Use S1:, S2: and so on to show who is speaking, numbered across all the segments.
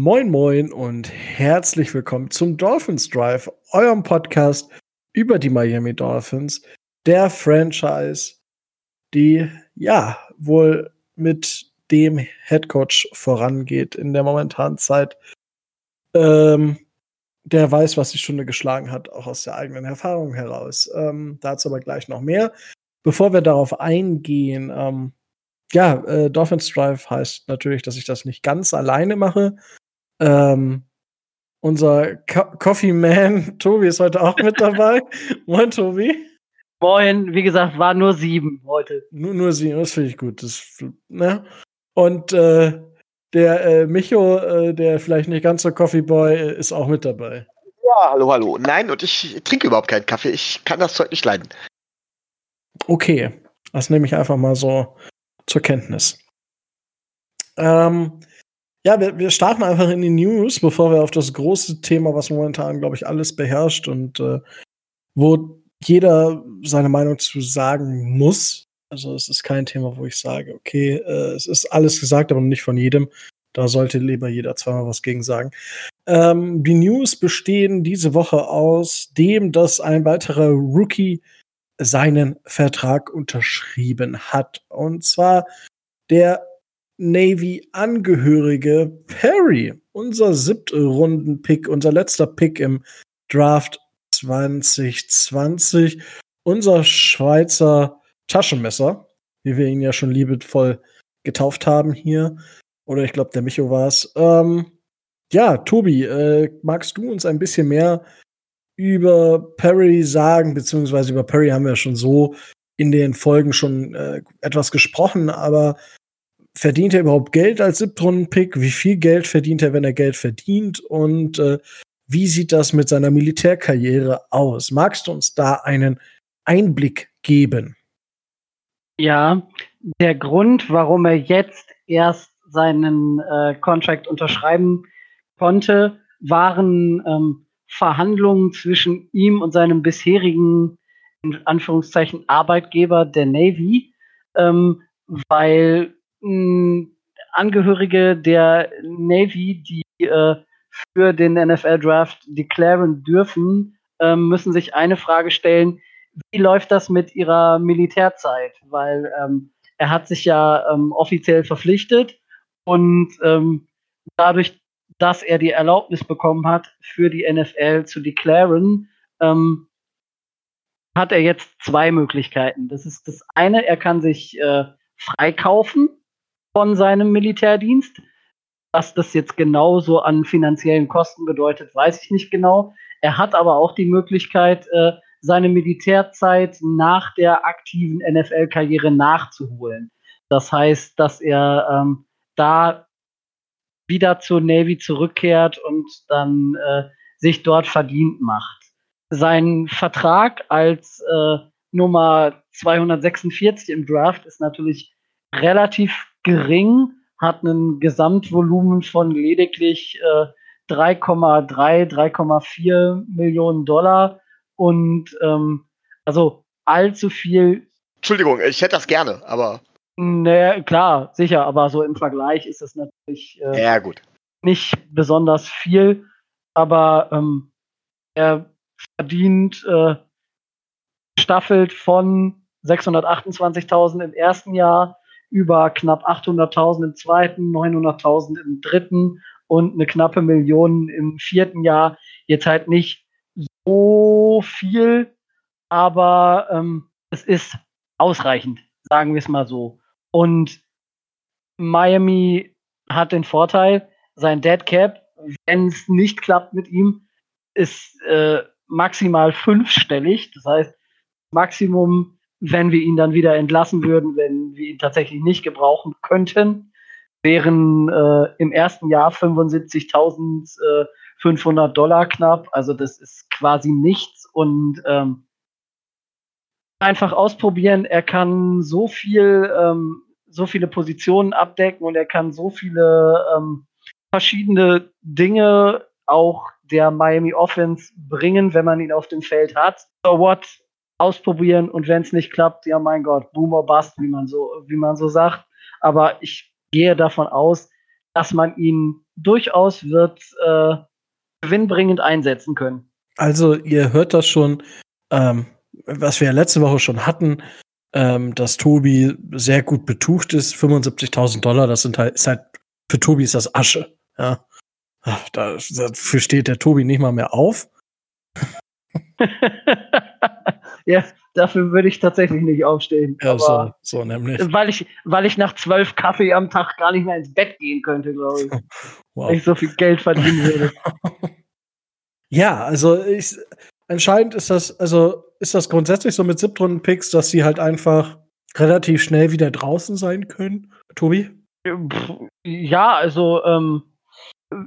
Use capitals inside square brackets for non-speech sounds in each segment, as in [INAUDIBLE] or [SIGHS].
S1: Moin Moin und herzlich willkommen zum Dolphins Drive, eurem Podcast über die Miami Dolphins, der Franchise, die ja wohl mit dem Head Coach vorangeht in der momentanen Zeit. Ähm, der weiß, was die Stunde geschlagen hat, auch aus der eigenen Erfahrung heraus. Ähm, dazu aber gleich noch mehr. Bevor wir darauf eingehen, ähm, ja, äh, Dolphins Drive heißt natürlich, dass ich das nicht ganz alleine mache. Ähm, unser Co Coffee Man [LAUGHS] Tobi ist heute auch mit dabei. [LAUGHS] Moin, Tobi.
S2: Moin, wie gesagt, war nur sieben heute.
S1: Nur, nur sieben, das finde ich gut. Das, ne? Und äh, der äh, Micho, äh, der vielleicht nicht ganz so Coffee Boy, äh, ist auch mit dabei.
S3: Ja, hallo, hallo. Nein, und ich trinke überhaupt keinen Kaffee. Ich kann das Zeug nicht leiden.
S1: Okay, das nehme ich einfach mal so zur Kenntnis. Ähm, ja, wir, wir, starten einfach in die News, bevor wir auf das große Thema, was momentan, glaube ich, alles beherrscht und äh, wo jeder seine Meinung zu sagen muss. Also es ist kein Thema, wo ich sage, okay, äh, es ist alles gesagt, aber nicht von jedem. Da sollte lieber jeder zweimal was gegen sagen. Ähm, die News bestehen diese Woche aus dem, dass ein weiterer Rookie seinen Vertrag unterschrieben hat. Und zwar der Navy-Angehörige Perry, unser siebte Runden-Pick, unser letzter Pick im Draft 2020, unser Schweizer Taschenmesser, wie wir ihn ja schon liebevoll getauft haben hier. Oder ich glaube, der Micho war es. Ähm, ja, Tobi, äh, magst du uns ein bisschen mehr über Perry sagen, beziehungsweise über Perry haben wir schon so in den Folgen schon äh, etwas gesprochen, aber verdient er überhaupt Geld als Siebtrunden-Pick? Wie viel Geld verdient er, wenn er Geld verdient? Und äh, wie sieht das mit seiner Militärkarriere aus? Magst du uns da einen Einblick geben?
S2: Ja, der Grund, warum er jetzt erst seinen äh, Contract unterschreiben konnte, waren ähm, Verhandlungen zwischen ihm und seinem bisherigen, in Anführungszeichen, Arbeitgeber der Navy, ähm, weil Angehörige der Navy, die äh, für den NFL-Draft declaren dürfen, ähm, müssen sich eine Frage stellen, wie läuft das mit ihrer Militärzeit? Weil ähm, er hat sich ja ähm, offiziell verpflichtet und ähm, dadurch, dass er die Erlaubnis bekommen hat, für die NFL zu declaren, ähm, hat er jetzt zwei Möglichkeiten. Das ist das eine, er kann sich äh, freikaufen von seinem Militärdienst. Was das jetzt genauso an finanziellen Kosten bedeutet, weiß ich nicht genau. Er hat aber auch die Möglichkeit, äh, seine Militärzeit nach der aktiven NFL-Karriere nachzuholen. Das heißt, dass er ähm, da wieder zur Navy zurückkehrt und dann äh, sich dort verdient macht. Sein Vertrag als äh, Nummer 246 im Draft ist natürlich relativ gering, hat ein Gesamtvolumen von lediglich äh, 3,3, 3,4 Millionen Dollar und ähm, also allzu viel.
S3: Entschuldigung, ich hätte das gerne, aber.
S2: Naja, klar, sicher, aber so im Vergleich ist es natürlich
S3: äh, ja, gut.
S2: nicht besonders viel. Aber ähm, er verdient äh, staffelt von 628.000 im ersten Jahr über knapp 800.000 im zweiten, 900.000 im dritten und eine knappe Million im vierten Jahr. Jetzt halt nicht so viel, aber ähm, es ist ausreichend, sagen wir es mal so. Und Miami hat den Vorteil, sein Dead Cap, wenn es nicht klappt mit ihm, ist äh, maximal fünfstellig. Das heißt, Maximum wenn wir ihn dann wieder entlassen würden, wenn wir ihn tatsächlich nicht gebrauchen könnten, wären äh, im ersten Jahr 75.500 Dollar knapp. Also das ist quasi nichts und ähm, einfach ausprobieren. Er kann so viel, ähm, so viele Positionen abdecken und er kann so viele ähm, verschiedene Dinge auch der Miami Offense bringen, wenn man ihn auf dem Feld hat. So what? Ausprobieren und wenn es nicht klappt, ja mein Gott, Boomer Bust, wie man so, wie man so sagt. Aber ich gehe davon aus, dass man ihn durchaus wird äh, gewinnbringend einsetzen können.
S1: Also, ihr hört das schon, ähm, was wir ja letzte Woche schon hatten, ähm, dass Tobi sehr gut betucht ist. 75.000 Dollar, das sind halt, ist halt, für Tobi ist das Asche. Ja. Ach, dafür steht der Tobi nicht mal mehr auf. [LAUGHS]
S2: ja, dafür würde ich tatsächlich nicht aufstehen.
S1: Ja, so, so nämlich.
S2: Weil ich, weil ich nach zwölf Kaffee am Tag gar nicht mehr ins Bett gehen könnte, glaube ich. [LAUGHS] wow. Weil ich so viel Geld verdienen würde. [LAUGHS]
S1: ja, also ich, anscheinend ist das, also ist das grundsätzlich so mit Siebtrunden-Picks, dass sie halt einfach relativ schnell wieder draußen sein können, Tobi?
S2: Ja, also ähm,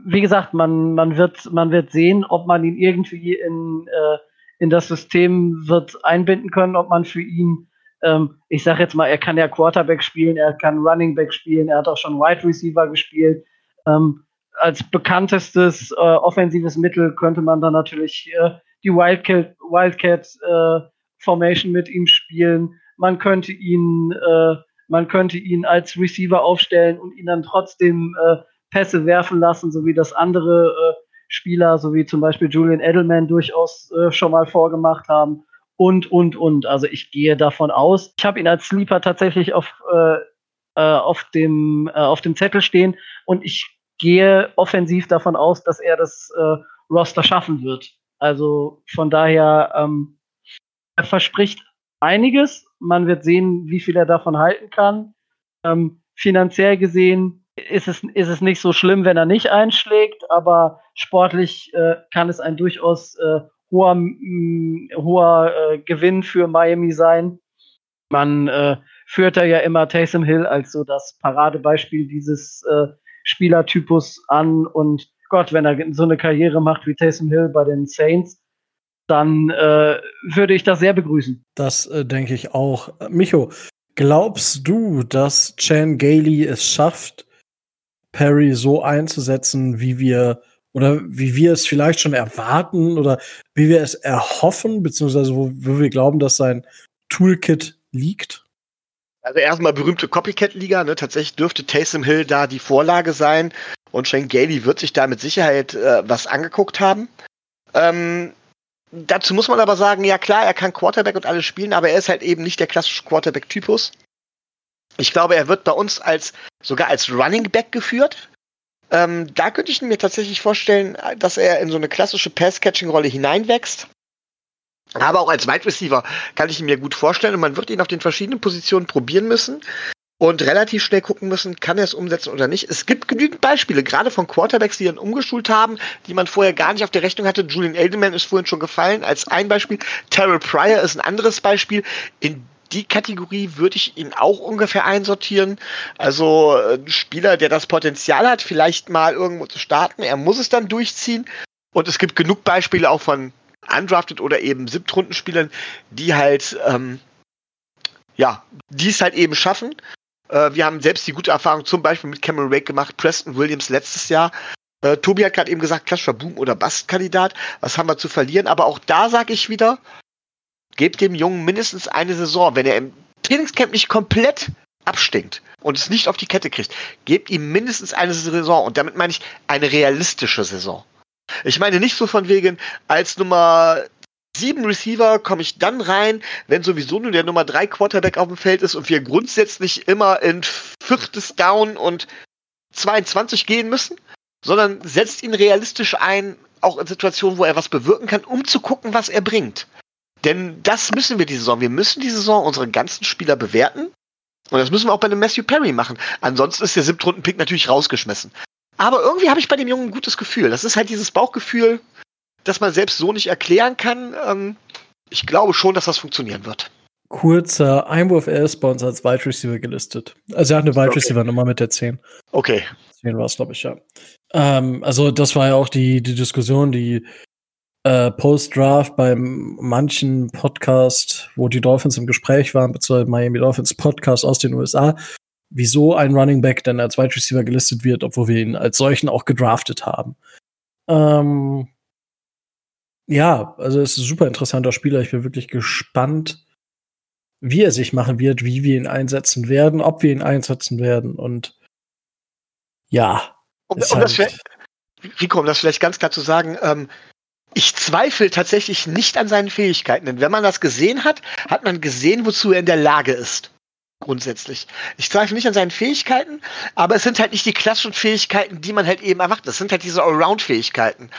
S2: wie gesagt, man, man, wird, man wird sehen, ob man ihn irgendwie in, äh, in das System wird einbinden können, ob man für ihn, ähm, ich sage jetzt mal, er kann ja Quarterback spielen, er kann Running Back spielen, er hat auch schon Wide Receiver gespielt. Ähm, als bekanntestes äh, offensives Mittel könnte man dann natürlich äh, die Wildcat, Wildcat äh, Formation mit ihm spielen. Man könnte ihn, äh, man könnte ihn als Receiver aufstellen und ihn dann trotzdem äh, Pässe werfen lassen, so wie das andere äh, Spieler, so wie zum Beispiel Julian Edelman durchaus äh, schon mal vorgemacht haben. Und, und, und. Also ich gehe davon aus. Ich habe ihn als Sleeper tatsächlich auf, äh, äh, auf, dem, äh, auf dem Zettel stehen und ich gehe offensiv davon aus, dass er das äh, Roster schaffen wird. Also von daher, ähm, er verspricht einiges. Man wird sehen, wie viel er davon halten kann. Ähm, finanziell gesehen ist es, ist es nicht so schlimm, wenn er nicht einschlägt, aber sportlich äh, kann es ein durchaus äh, hoher, mh, hoher äh, Gewinn für Miami sein. Man äh, führt da ja immer Taysom Hill als so das Paradebeispiel dieses äh, Spielertypus an und Gott, wenn er so eine Karriere macht wie Taysom Hill bei den Saints, dann äh, würde ich das sehr begrüßen.
S1: Das äh, denke ich auch. Micho, glaubst du, dass Chan Gailey es schafft, Perry so einzusetzen, wie wir oder wie wir es vielleicht schon erwarten oder wie wir es erhoffen, beziehungsweise wo, wo wir glauben, dass sein Toolkit liegt?
S3: Also erstmal berühmte Copycat-Liga, ne? Tatsächlich dürfte Taysom Hill da die Vorlage sein und Shane Gailey wird sich da mit Sicherheit äh, was angeguckt haben. Ähm, dazu muss man aber sagen, ja klar, er kann Quarterback und alles spielen, aber er ist halt eben nicht der klassische Quarterback-Typus. Ich glaube, er wird bei uns als sogar als Running Back geführt. Ähm, da könnte ich mir tatsächlich vorstellen, dass er in so eine klassische Pass-Catching-Rolle hineinwächst. Aber auch als Wide Receiver kann ich ihn mir gut vorstellen und man wird ihn auf den verschiedenen Positionen probieren müssen und relativ schnell gucken müssen, kann er es umsetzen oder nicht. Es gibt genügend Beispiele, gerade von Quarterbacks, die ihn umgeschult haben, die man vorher gar nicht auf der Rechnung hatte. Julian Edelman ist vorhin schon gefallen als ein Beispiel. Terrell Pryor ist ein anderes Beispiel. In die Kategorie würde ich ihn auch ungefähr einsortieren. Also ein Spieler, der das Potenzial hat, vielleicht mal irgendwo zu starten. Er muss es dann durchziehen. Und es gibt genug Beispiele auch von undrafted oder eben Siebtrundenspielern, die halt, ähm, ja, die es halt eben schaffen. Äh, wir haben selbst die gute Erfahrung zum Beispiel mit Cameron Wake gemacht, Preston Williams letztes Jahr. Äh, Tobi hat gerade eben gesagt, klassischer Boom- oder Bust-Kandidat. Was haben wir zu verlieren? Aber auch da sage ich wieder, gebt dem Jungen mindestens eine Saison. Wenn er im Trainingscamp nicht komplett abstinkt und es nicht auf die Kette kriegt, gebt ihm mindestens eine Saison. Und damit meine ich eine realistische Saison. Ich meine nicht so von wegen, als Nummer sieben Receiver komme ich dann rein, wenn sowieso nur der Nummer drei Quarterback auf dem Feld ist und wir grundsätzlich immer in viertes Down und 22 gehen müssen, sondern setzt ihn realistisch ein, auch in Situationen, wo er was bewirken kann, um zu gucken, was er bringt. Denn das müssen wir die Saison. Wir müssen die Saison unsere ganzen Spieler bewerten. Und das müssen wir auch bei dem Matthew Perry machen. Ansonsten ist der Siebtrunden-Pick natürlich rausgeschmissen. Aber irgendwie habe ich bei dem Jungen ein gutes Gefühl. Das ist halt dieses Bauchgefühl, das man selbst so nicht erklären kann. Ähm, ich glaube schon, dass das funktionieren wird.
S1: Kurzer Einwurf, er ist bei uns als Wide Receiver gelistet. Also er hat eine Wide Receiver Nummer mit der 10.
S3: Okay.
S1: 10 war es, glaube ich, ja. Ähm, also das war ja auch die, die Diskussion, die äh, Post-Draft beim manchen Podcast, wo die Dolphins im Gespräch waren, beziehungsweise Miami Dolphins Podcast aus den USA, wieso ein Running Back denn als Wide Receiver gelistet wird, obwohl wir ihn als solchen auch gedraftet haben. Ähm, ja, also es ist ein super interessanter Spieler. Ich bin wirklich gespannt, wie er sich machen wird, wie wir ihn einsetzen werden, ob wir ihn einsetzen werden und ja,
S3: Um, um das halt Rico, um das vielleicht ganz klar zu sagen, ähm, ich zweifle tatsächlich nicht an seinen Fähigkeiten, denn wenn man das gesehen hat, hat man gesehen, wozu er in der Lage ist. Grundsätzlich. Ich zweifle nicht an seinen Fähigkeiten, aber es sind halt nicht die klassischen Fähigkeiten, die man halt eben erwartet. Das sind halt diese Allround-Fähigkeiten.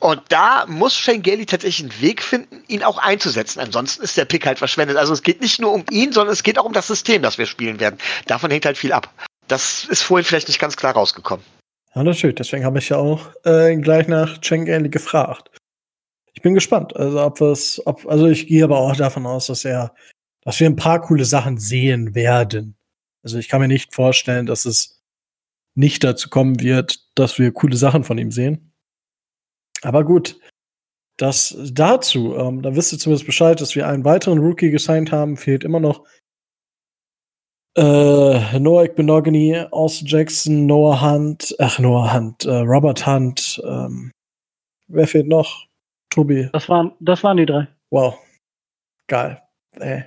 S3: Und da muss Shane Gailey tatsächlich einen Weg finden, ihn auch einzusetzen. Ansonsten ist der Pick halt verschwendet. Also es geht nicht nur um ihn, sondern es geht auch um das System, das wir spielen werden. Davon hängt halt viel ab. Das ist vorhin vielleicht nicht ganz klar rausgekommen.
S1: Ja, natürlich. Deswegen habe ich ja auch äh, gleich nach Shane Gailey gefragt ich bin gespannt. Also, ob es, ob, also ich gehe aber auch davon aus, dass er, dass wir ein paar coole Sachen sehen werden. Also ich kann mir nicht vorstellen, dass es nicht dazu kommen wird, dass wir coole Sachen von ihm sehen. Aber gut, das dazu. Ähm, da wisst ihr zumindest Bescheid, dass wir einen weiteren Rookie gesigned haben. Fehlt immer noch äh, Noah Benogany, Austin Jackson, Noah Hunt, ach Noah Hunt, äh, Robert Hunt. Ähm, wer fehlt noch? Tobi.
S2: Das waren, das waren die drei.
S1: Wow. Geil. Ey.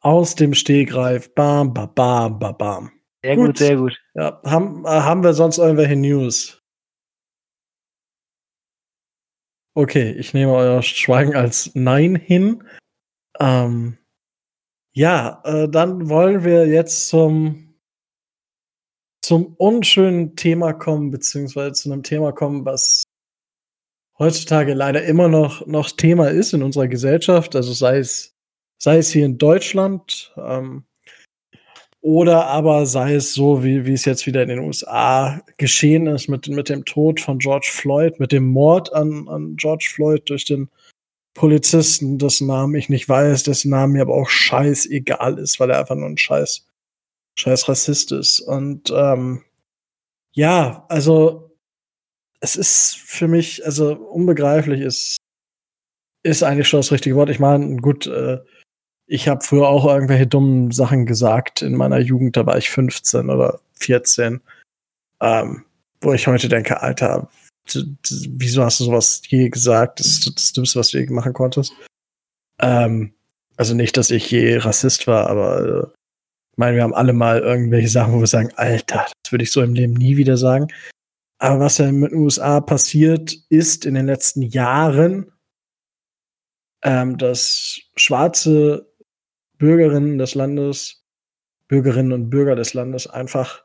S1: Aus dem Stegreif. Bam, bam, bam, bam, bam.
S2: Sehr gut, gut sehr gut.
S1: Ja, haben, äh, haben wir sonst irgendwelche News? Okay, ich nehme euer Schweigen als Nein hin. Ähm, ja, äh, dann wollen wir jetzt zum, zum unschönen Thema kommen, beziehungsweise zu einem Thema kommen, was heutzutage leider immer noch, noch Thema ist in unserer Gesellschaft, also sei es, sei es hier in Deutschland ähm, oder aber sei es so, wie, wie es jetzt wieder in den USA geschehen ist mit, mit dem Tod von George Floyd, mit dem Mord an, an George Floyd durch den Polizisten, dessen Namen ich nicht weiß, dessen Namen mir aber auch scheißegal ist, weil er einfach nur ein scheiß, scheiß Rassist ist. Und ähm, ja, also es ist für mich, also unbegreiflich ist, ist eigentlich schon das richtige Wort. Ich meine, gut, äh, ich habe früher auch irgendwelche dummen Sachen gesagt in meiner Jugend, da war ich 15 oder 14, ähm, wo ich heute denke, Alter, wieso hast du sowas je gesagt? Das ist das Dümmste, was du je machen konntest. Ähm, also nicht, dass ich je Rassist war, aber äh, ich meine, wir haben alle mal irgendwelche Sachen, wo wir sagen, Alter, das würde ich so im Leben nie wieder sagen. Aber was ja in den USA passiert ist in den letzten Jahren, ähm, dass schwarze Bürgerinnen des Landes, Bürgerinnen und Bürger des Landes einfach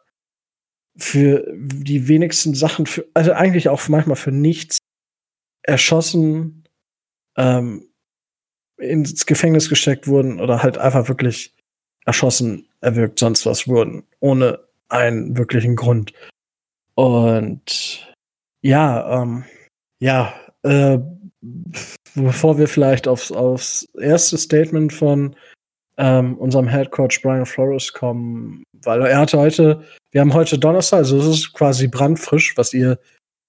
S1: für die wenigsten Sachen, für, also eigentlich auch manchmal für nichts erschossen, ähm, ins Gefängnis gesteckt wurden oder halt einfach wirklich erschossen, erwürgt, sonst was wurden, ohne einen wirklichen Grund. Und ja, ähm, ja, äh, bevor wir vielleicht aufs, aufs erste Statement von ähm, unserem Head Coach Brian Flores kommen, weil er hatte heute, wir haben heute Donnerstag, also es ist quasi brandfrisch, was ihr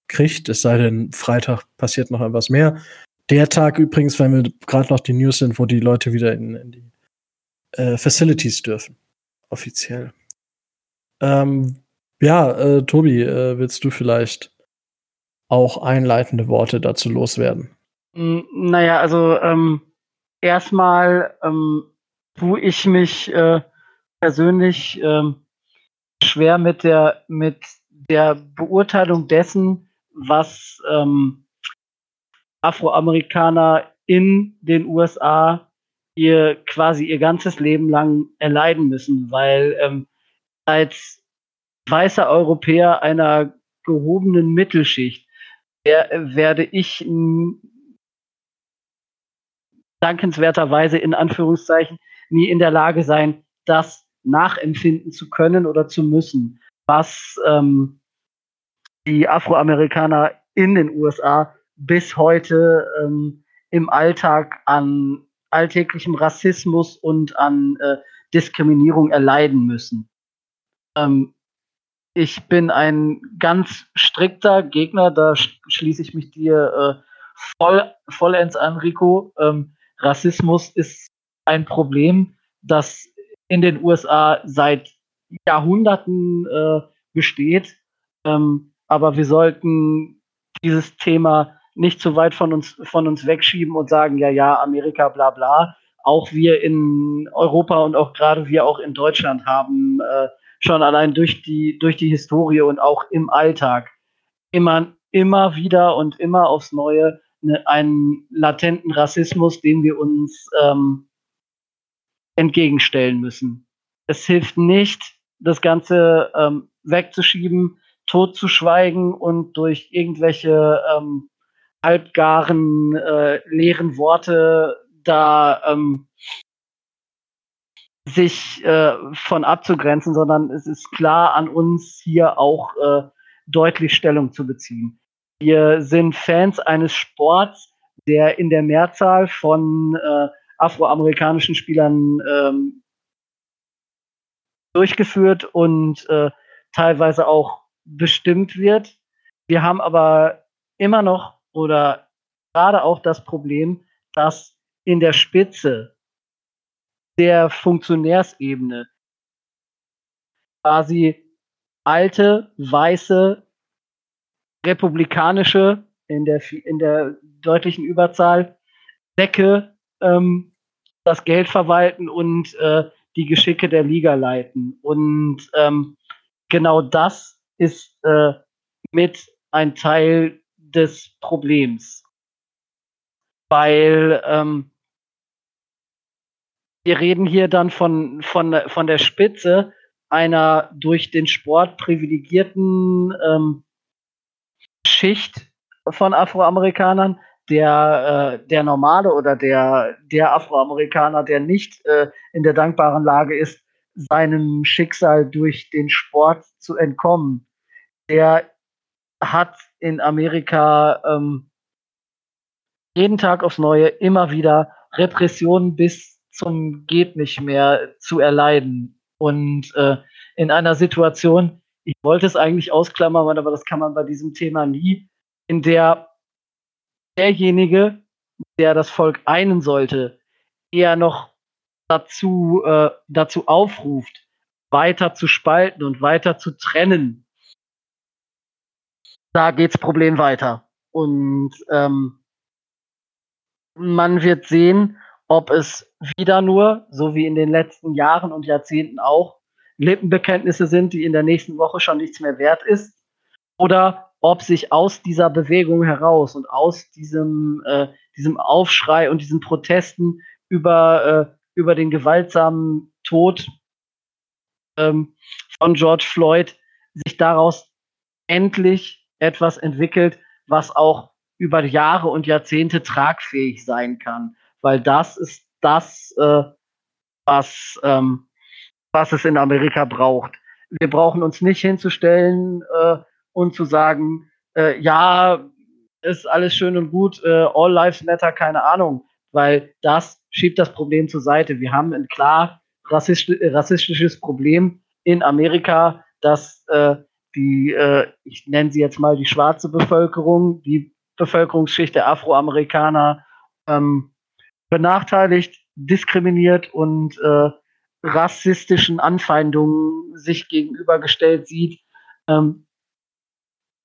S1: kriegt, es sei denn, Freitag passiert noch etwas mehr. Der Tag übrigens, wenn wir gerade noch die News sind, wo die Leute wieder in, in die äh, Facilities dürfen, offiziell. Ähm, ja, äh, Tobi, äh, willst du vielleicht auch einleitende Worte dazu loswerden?
S2: Naja, also ähm, erstmal, ähm, tue ich mich äh, persönlich ähm, schwer mit der, mit der Beurteilung dessen, was ähm, Afroamerikaner in den USA ihr quasi ihr ganzes Leben lang erleiden müssen, weil ähm, als weißer Europäer einer gehobenen Mittelschicht der, werde ich dankenswerterweise in Anführungszeichen nie in der Lage sein, das nachempfinden zu können oder zu müssen, was ähm, die Afroamerikaner in den USA bis heute ähm, im Alltag an alltäglichem Rassismus und an äh, Diskriminierung erleiden müssen. Ähm, ich bin ein ganz strikter Gegner, da schließe ich mich dir äh, voll, vollends an, Rico. Ähm, Rassismus ist ein Problem, das in den USA seit Jahrhunderten äh, besteht. Ähm, aber wir sollten dieses Thema nicht zu weit von uns, von uns wegschieben und sagen, ja, ja, Amerika, bla bla. Auch wir in Europa und auch gerade wir auch in Deutschland haben äh, schon allein durch die, durch die Historie und auch im Alltag immer, immer wieder und immer aufs Neue ne, einen latenten Rassismus, den wir uns ähm, entgegenstellen müssen. Es hilft nicht, das Ganze ähm, wegzuschieben, totzuschweigen und durch irgendwelche ähm, halbgaren, äh, leeren Worte da ähm, sich äh, von abzugrenzen, sondern es ist klar an uns hier auch äh, deutlich Stellung zu beziehen. Wir sind Fans eines Sports, der in der Mehrzahl von äh, afroamerikanischen Spielern ähm, durchgeführt und äh, teilweise auch bestimmt wird. Wir haben aber immer noch oder gerade auch das Problem, dass in der Spitze der Funktionärsebene quasi alte, weiße, republikanische, in der, in der deutlichen Überzahl, Säcke ähm, das Geld verwalten und äh, die Geschicke der Liga leiten. Und ähm, genau das ist äh, mit ein Teil des Problems. Weil ähm, wir reden hier dann von, von, von der Spitze einer durch den Sport privilegierten ähm, Schicht von Afroamerikanern, der, äh, der normale oder der, der Afroamerikaner, der nicht äh, in der dankbaren Lage ist, seinem Schicksal durch den Sport zu entkommen, der hat in Amerika ähm, jeden Tag aufs Neue immer wieder Repressionen bis zum geht nicht mehr zu erleiden. Und äh, in einer Situation, ich wollte es eigentlich ausklammern, aber das kann man bei diesem Thema nie, in der derjenige, der das Volk einen sollte, eher noch dazu, äh, dazu aufruft, weiter zu spalten und weiter zu trennen, da geht's Problem weiter. Und ähm, man wird sehen, ob es wieder nur, so wie in den letzten Jahren und Jahrzehnten auch, Lippenbekenntnisse sind, die in der nächsten Woche schon nichts mehr wert ist, oder ob sich aus dieser Bewegung heraus und aus diesem, äh, diesem Aufschrei und diesen Protesten über, äh, über den gewaltsamen Tod ähm, von George Floyd sich daraus endlich etwas entwickelt, was auch über Jahre und Jahrzehnte tragfähig sein kann. Weil das ist das, äh, was, ähm, was es in Amerika braucht. Wir brauchen uns nicht hinzustellen äh, und zu sagen, äh, ja, ist alles schön und gut, äh, all lives matter, keine Ahnung, weil das schiebt das Problem zur Seite. Wir haben ein klar rassistisches Problem in Amerika, das äh, die, äh, ich nenne sie jetzt mal die schwarze Bevölkerung, die Bevölkerungsschicht der Afroamerikaner ähm, benachteiligt, diskriminiert und äh, rassistischen Anfeindungen sich gegenübergestellt sieht, ähm,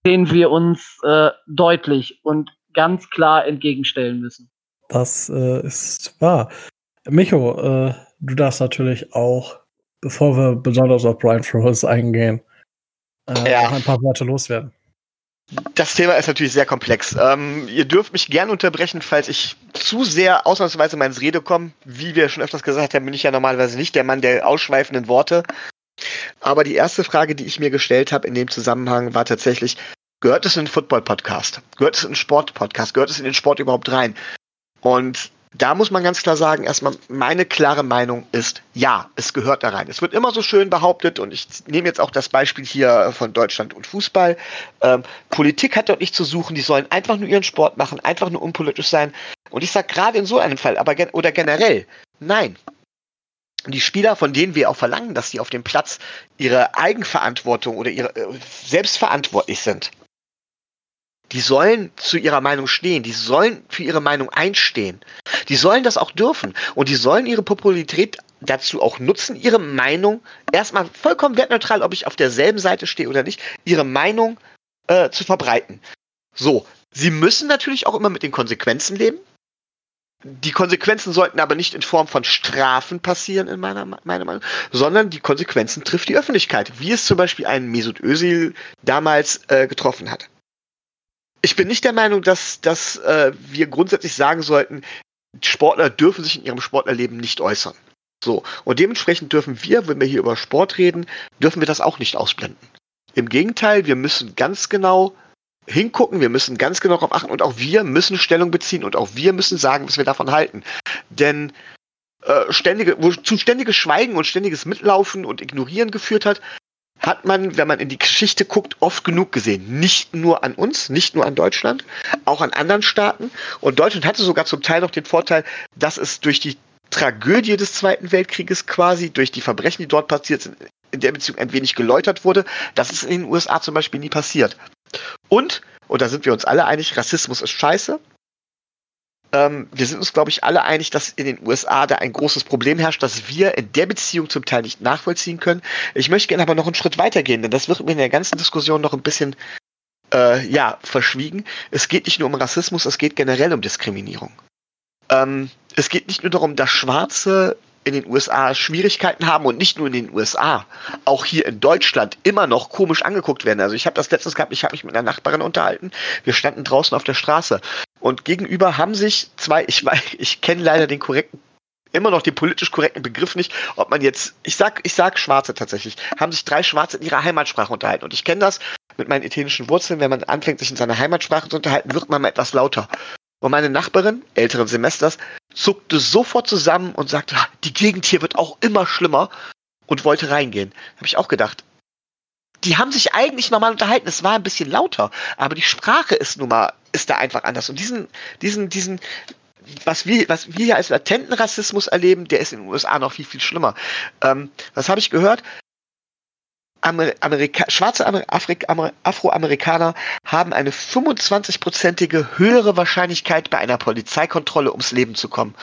S2: denen wir uns äh, deutlich und ganz klar entgegenstellen müssen.
S1: Das äh, ist wahr. Micho, äh, du darfst natürlich auch, bevor wir besonders auf Brian Flores eingehen, äh, ja. ein paar Worte loswerden.
S3: Das Thema ist natürlich sehr komplex. Ähm, ihr dürft mich gerne unterbrechen, falls ich zu sehr ausnahmsweise mal ins Rede komme. Wie wir schon öfters gesagt haben, bin ich ja normalerweise nicht der Mann der ausschweifenden Worte. Aber die erste Frage, die ich mir gestellt habe in dem Zusammenhang, war tatsächlich, gehört es in den Football-Podcast? Gehört es in den Sport-Podcast? Gehört es in den Sport überhaupt rein? Und da muss man ganz klar sagen, erstmal meine klare Meinung ist, ja, es gehört da rein. Es wird immer so schön behauptet und ich nehme jetzt auch das Beispiel hier von Deutschland und Fußball. Ähm, Politik hat dort nicht zu suchen, die sollen einfach nur ihren Sport machen, einfach nur unpolitisch sein. Und ich sage gerade in so einem Fall, aber gen oder generell, nein. Die Spieler, von denen wir auch verlangen, dass sie auf dem Platz ihre Eigenverantwortung oder ihre äh, selbstverantwortlich sind, die sollen zu ihrer Meinung stehen, die sollen für ihre Meinung einstehen. Die sollen das auch dürfen und die sollen ihre Popularität dazu auch nutzen, ihre Meinung erstmal vollkommen wertneutral, ob ich auf derselben Seite stehe oder nicht, ihre Meinung äh, zu verbreiten. So, sie müssen natürlich auch immer mit den Konsequenzen leben. die Konsequenzen sollten aber nicht in Form von Strafen passieren, in meiner, meiner Meinung, sondern die Konsequenzen trifft die Öffentlichkeit, wie es zum Beispiel einen Mesut Özil damals äh, getroffen hat. Ich bin nicht der Meinung, dass, dass äh, wir grundsätzlich sagen sollten, Sportler dürfen sich in ihrem Sportlerleben nicht äußern. So, und dementsprechend dürfen wir, wenn wir hier über Sport reden, dürfen wir das auch nicht ausblenden. Im Gegenteil, wir müssen ganz genau hingucken, wir müssen ganz genau darauf achten und auch wir müssen Stellung beziehen und auch wir müssen sagen, was wir davon halten. Denn äh, ständige, wo zu ständiges Schweigen und ständiges Mitlaufen und Ignorieren geführt hat, hat man, wenn man in die Geschichte guckt, oft genug gesehen. Nicht nur an uns, nicht nur an Deutschland, auch an anderen Staaten. Und Deutschland hatte sogar zum Teil noch den Vorteil, dass es durch die Tragödie des Zweiten Weltkrieges quasi, durch die Verbrechen, die dort passiert sind, in der Beziehung ein wenig geläutert wurde. Das ist in den USA zum Beispiel nie passiert. Und, und da sind wir uns alle einig, Rassismus ist scheiße. Ähm, wir sind uns, glaube ich, alle einig, dass in den USA da ein großes Problem herrscht, das wir in der Beziehung zum Teil nicht nachvollziehen können. Ich möchte gerne aber noch einen Schritt weitergehen, denn das wird mir in der ganzen Diskussion noch ein bisschen äh, ja, verschwiegen. Es geht nicht nur um Rassismus, es geht generell um Diskriminierung. Ähm, es geht nicht nur darum, dass Schwarze in den USA Schwierigkeiten haben und nicht nur in den USA, auch hier in Deutschland immer noch komisch angeguckt werden. Also ich habe das letztens gehabt, ich habe mich mit einer Nachbarin unterhalten. Wir standen draußen auf der Straße und gegenüber haben sich zwei, ich ich kenne leider den korrekten immer noch den politisch korrekten Begriff nicht, ob man jetzt, ich sag, ich sag Schwarze tatsächlich, haben sich drei Schwarze in ihrer Heimatsprache unterhalten. Und ich kenne das mit meinen italienischen Wurzeln, wenn man anfängt, sich in seiner Heimatsprache zu unterhalten, wird man mal etwas lauter. Und meine Nachbarin, älteren Semesters, zuckte sofort zusammen und sagte, die Gegend hier wird auch immer schlimmer und wollte reingehen. Habe ich auch gedacht. Die haben sich eigentlich normal unterhalten. Es war ein bisschen lauter, aber die Sprache ist nun mal, ist da einfach anders. Und diesen, diesen, diesen, was wir, was wir hier als latenten Rassismus erleben, der ist in den USA noch viel, viel schlimmer. Ähm, was habe ich gehört? Amer Amerika schwarze Amer Amer Afroamerikaner haben eine 25-prozentige höhere Wahrscheinlichkeit, bei einer Polizeikontrolle ums Leben zu kommen.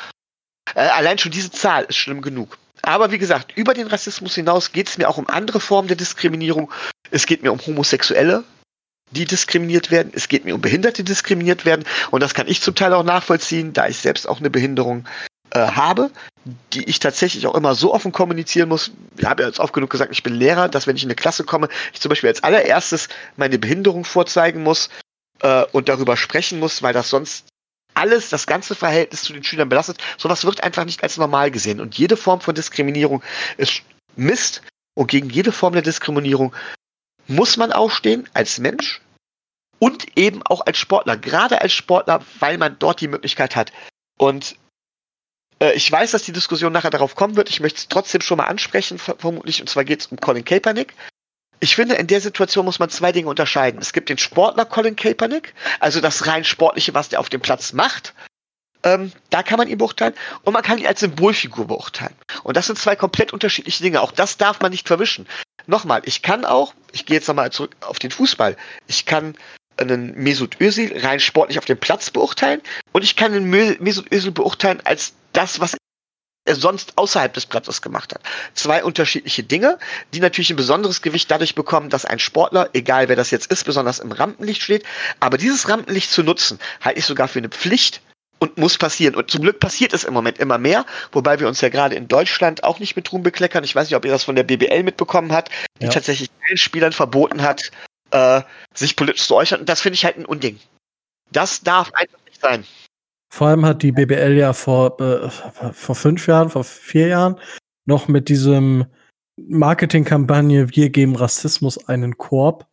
S3: Äh, allein schon diese Zahl ist schlimm genug. Aber wie gesagt, über den Rassismus hinaus geht es mir auch um andere Formen der Diskriminierung. Es geht mir um Homosexuelle, die diskriminiert werden. Es geht mir um Behinderte, die diskriminiert werden. Und das kann ich zum Teil auch nachvollziehen, da ich selbst auch eine Behinderung äh, habe, die ich tatsächlich auch immer so offen kommunizieren muss. Ich habe ja jetzt oft genug gesagt, ich bin Lehrer, dass wenn ich in eine Klasse komme, ich zum Beispiel als allererstes meine Behinderung vorzeigen muss äh, und darüber sprechen muss, weil das sonst alles, das ganze Verhältnis zu den Schülern belastet. Sowas wird einfach nicht als normal gesehen. Und jede Form von Diskriminierung ist Mist. Und gegen jede Form der Diskriminierung muss man aufstehen als Mensch und eben auch als Sportler. Gerade als Sportler, weil man dort die Möglichkeit hat. Und äh, ich weiß, dass die Diskussion nachher darauf kommen wird. Ich möchte es trotzdem schon mal ansprechen, vermutlich. Und zwar geht es um Colin Kaepernick. Ich finde, in der Situation muss man zwei Dinge unterscheiden. Es gibt den Sportler Colin Kaepernick, also das rein sportliche, was der auf dem Platz macht. Ähm, da kann man ihn beurteilen und man kann ihn als Symbolfigur beurteilen. Und das sind zwei komplett unterschiedliche Dinge. Auch das darf man nicht verwischen. Nochmal, ich kann auch, ich gehe jetzt nochmal zurück auf den Fußball, ich kann einen Mesut Özil rein sportlich auf dem Platz beurteilen und ich kann den Mesut Özil beurteilen als das, was er sonst außerhalb des Platzes gemacht hat. Zwei unterschiedliche Dinge, die natürlich ein besonderes Gewicht dadurch bekommen, dass ein Sportler, egal wer das jetzt ist, besonders im Rampenlicht steht, aber dieses Rampenlicht zu nutzen, halte ich sogar für eine Pflicht und muss passieren. Und zum Glück passiert es im Moment immer mehr, wobei wir uns ja gerade in Deutschland auch nicht mit Ruhm bekleckern. Ich weiß nicht, ob ihr das von der BBL mitbekommen habt, die ja. tatsächlich allen Spielern verboten hat, äh, sich politisch zu äußern. Und das finde ich halt ein Unding. Das darf einfach nicht sein.
S1: Vor allem hat die BBL ja vor, äh, vor fünf Jahren, vor vier Jahren noch mit diesem Marketingkampagne Wir geben Rassismus einen Korb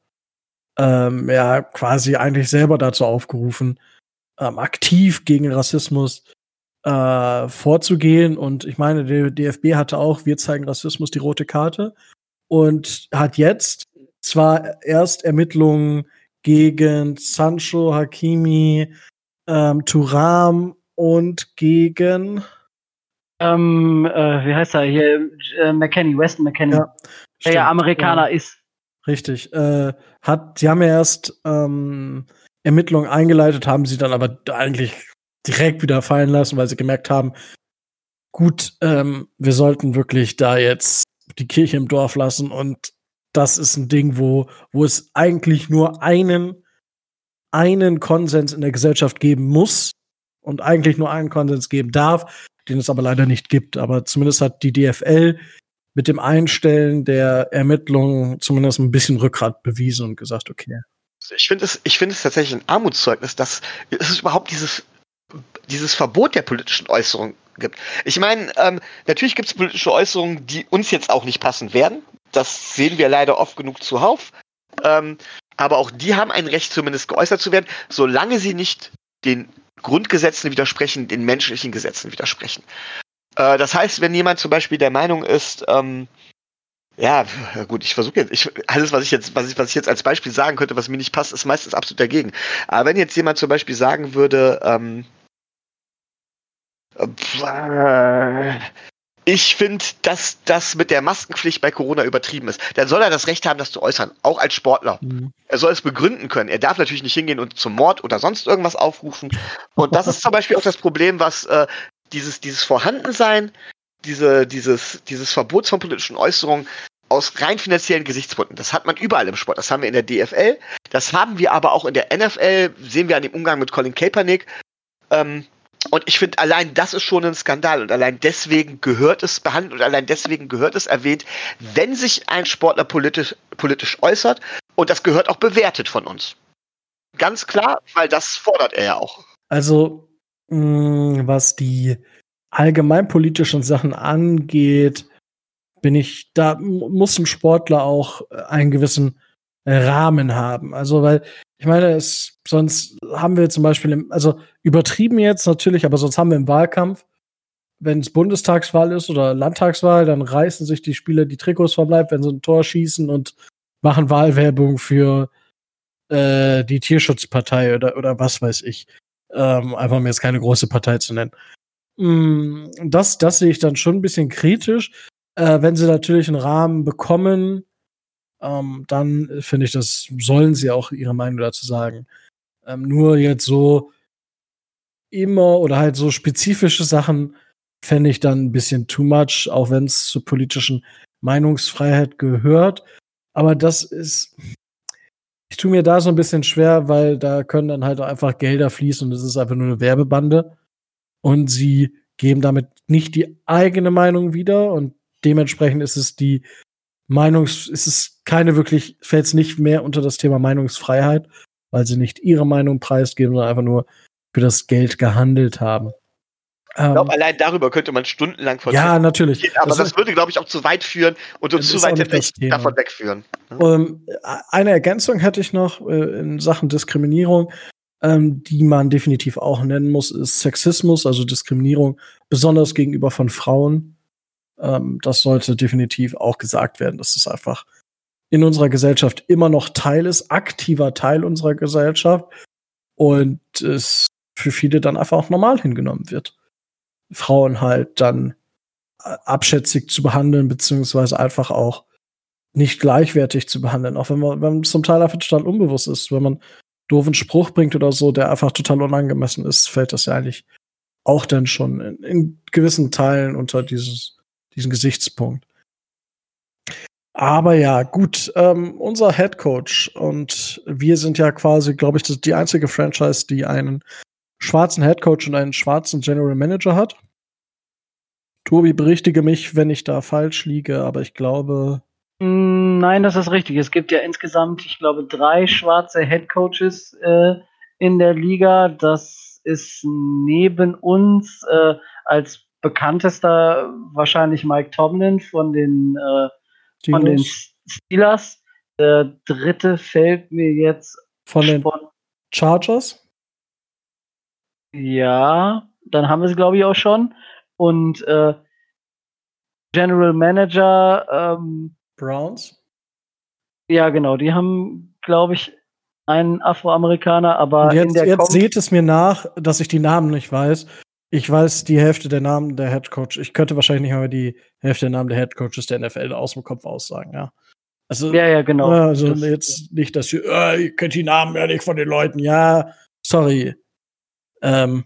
S1: ähm, ja quasi eigentlich selber dazu aufgerufen, ähm, aktiv gegen Rassismus äh, vorzugehen. Und ich meine, der DFB hatte auch, wir zeigen Rassismus die rote Karte und hat jetzt zwar erst Ermittlungen gegen Sancho, Hakimi, ähm, Turam und gegen
S2: ähm, äh, wie heißt er hier? Äh, McKenny, Weston McKenny. Ja, der ja Amerikaner ja. ist.
S1: Richtig. Äh, hat, sie haben ja erst ähm, Ermittlungen eingeleitet, haben sie dann aber eigentlich direkt wieder fallen lassen, weil sie gemerkt haben, gut, ähm, wir sollten wirklich da jetzt die Kirche im Dorf lassen und das ist ein Ding, wo, wo es eigentlich nur einen, einen Konsens in der Gesellschaft geben muss. und eigentlich nur einen Konsens geben darf, den es aber leider nicht gibt. Aber zumindest hat die DFL mit dem Einstellen der Ermittlungen zumindest ein bisschen Rückgrat bewiesen und gesagt, okay.
S3: Ich finde es, ich es tatsächlich ein Armutszeugnis, dass es überhaupt dieses, dieses Verbot der politischen Äußerung gibt. Ich meine, ähm, natürlich gibt es politische Äußerungen, die uns jetzt auch nicht passen werden. Das sehen wir leider oft genug zuhauf. Ähm, aber auch die haben ein Recht, zumindest geäußert zu werden, solange sie nicht den Grundgesetzen widersprechen, den menschlichen Gesetzen widersprechen. Äh, das heißt, wenn jemand zum Beispiel der Meinung ist, ähm, ja, gut, ich versuche jetzt, ich, alles, was ich jetzt, was ich, was ich jetzt als Beispiel sagen könnte, was mir nicht passt, ist meistens absolut dagegen. Aber wenn jetzt jemand zum Beispiel sagen würde, ähm, äh, ich finde, dass das mit der Maskenpflicht bei Corona übertrieben ist. Dann soll er das Recht haben, das zu äußern, auch als Sportler. Mhm. Er soll es begründen können. Er darf natürlich nicht hingehen und zum Mord oder sonst irgendwas aufrufen. Und das ist zum Beispiel auch das Problem, was äh, dieses, dieses Vorhandensein, diese, dieses, dieses Verbots von politischen Äußerungen aus rein finanziellen Gesichtspunkten. Das hat man überall im Sport. Das haben wir in der DFL, das haben wir aber auch in der NFL, sehen wir an dem Umgang mit Colin Kaepernick. Ähm, und ich finde, allein das ist schon ein Skandal und allein deswegen gehört es behandelt und allein deswegen gehört es erwähnt, wenn sich ein Sportler politisch, politisch äußert und das gehört auch bewertet von uns. Ganz klar, weil das fordert er ja auch.
S1: Also, mh, mm, was die allgemeinpolitischen Sachen angeht, bin ich, da muss ein Sportler auch einen gewissen Rahmen haben. Also, weil ich meine, es, sonst haben wir zum Beispiel, im, also übertrieben jetzt natürlich, aber sonst haben wir im Wahlkampf, wenn es Bundestagswahl ist oder Landtagswahl, dann reißen sich die Spieler die Trikots verbleibt, wenn sie ein Tor schießen und machen Wahlwerbung für äh, die Tierschutzpartei oder, oder was weiß ich. Ähm, einfach mir jetzt keine große Partei zu nennen. Mm, das, das sehe ich dann schon ein bisschen kritisch. Äh, wenn sie natürlich einen Rahmen bekommen, ähm, dann finde ich, das sollen sie auch ihre Meinung dazu sagen. Ähm, nur jetzt so immer oder halt so spezifische Sachen fände ich dann ein bisschen too much, auch wenn es zur politischen Meinungsfreiheit gehört. Aber das ist, ich tue mir da so ein bisschen schwer, weil da können dann halt einfach Gelder fließen und es ist einfach nur eine Werbebande. Und sie geben damit nicht die eigene Meinung wieder und dementsprechend ist es die Meinungs, ist es keine wirklich, fällt es nicht mehr unter das Thema Meinungsfreiheit, weil sie nicht ihre Meinung preisgeben, sondern einfach nur für das Geld gehandelt haben.
S3: Ich glaube, ähm, allein darüber könnte man stundenlang
S1: von Ja, natürlich.
S3: Gehen, aber das, das würde, glaube ich, auch zu weit führen und uns zu weit davon wegführen.
S1: Um, ähm, eine Ergänzung hätte ich noch äh, in Sachen Diskriminierung, ähm, die man definitiv auch nennen muss, ist Sexismus, also Diskriminierung, besonders gegenüber von Frauen. Ähm, das sollte definitiv auch gesagt werden, dass es einfach in unserer Gesellschaft immer noch Teil ist, aktiver Teil unserer Gesellschaft und es für viele dann einfach auch normal hingenommen wird. Frauen halt dann äh, abschätzig zu behandeln, beziehungsweise einfach auch nicht gleichwertig zu behandeln, auch wenn man, wenn man zum Teil einfach total unbewusst ist, wenn man doofen Spruch bringt oder so, der einfach total unangemessen ist, fällt das ja eigentlich auch dann schon in, in gewissen Teilen unter dieses diesen Gesichtspunkt. Aber ja, gut, ähm, unser Head Coach und wir sind ja quasi, glaube ich, die einzige Franchise, die einen schwarzen Head Coach und einen schwarzen General Manager hat. Tobi, berichtige mich, wenn ich da falsch liege, aber ich glaube.
S2: Mm, nein, das ist richtig. Es gibt ja insgesamt, ich glaube, drei schwarze Head Coaches äh, in der Liga. Das ist neben uns äh, als bekanntester wahrscheinlich Mike Tomlin von den, äh, von den Steelers. Der dritte fällt mir jetzt
S1: von den Chargers.
S2: Ja, dann haben wir es, glaube ich, auch schon. Und äh, General Manager ähm,
S1: Browns.
S2: Ja, genau. Die haben, glaube ich, einen Afroamerikaner, aber
S1: jetzt, jetzt seht es mir nach, dass ich die Namen nicht weiß. Ich weiß die Hälfte der Namen der Head Coach. Ich könnte wahrscheinlich nicht mal die Hälfte der Namen der Head Coaches der NFL aus dem Kopf aussagen, ja.
S2: Also, ja, ja, genau.
S1: Also das, jetzt nicht, dass ihr, äh, ihr kennt die Namen ja nicht von den Leuten. Ja, sorry. Ähm,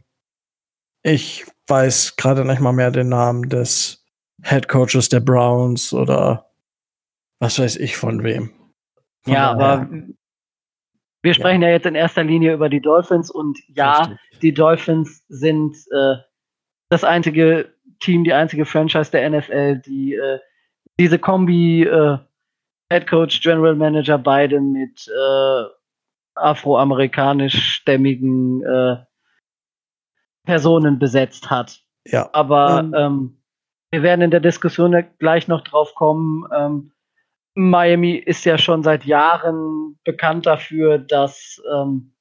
S1: ich weiß gerade nicht mal mehr den Namen des Head Coaches der Browns oder was weiß ich von wem.
S2: Ja, aber Wir sprechen ja. ja. jetzt in erster Linie über die Dolphins und ja, Richtig. die Dolphins sind äh, das einzige Team, die einzige Franchise der NFL, die äh, diese Kombi äh, Head Coach, General Manager beide mit äh, afroamerikanisch-stämmigen äh, Personen besetzt hat.
S1: Ja.
S2: Aber ähm, ähm, wir werden in der Diskussion gleich noch drauf kommen. Ähm, Miami ist ja schon seit Jahren bekannt dafür, dass ähm,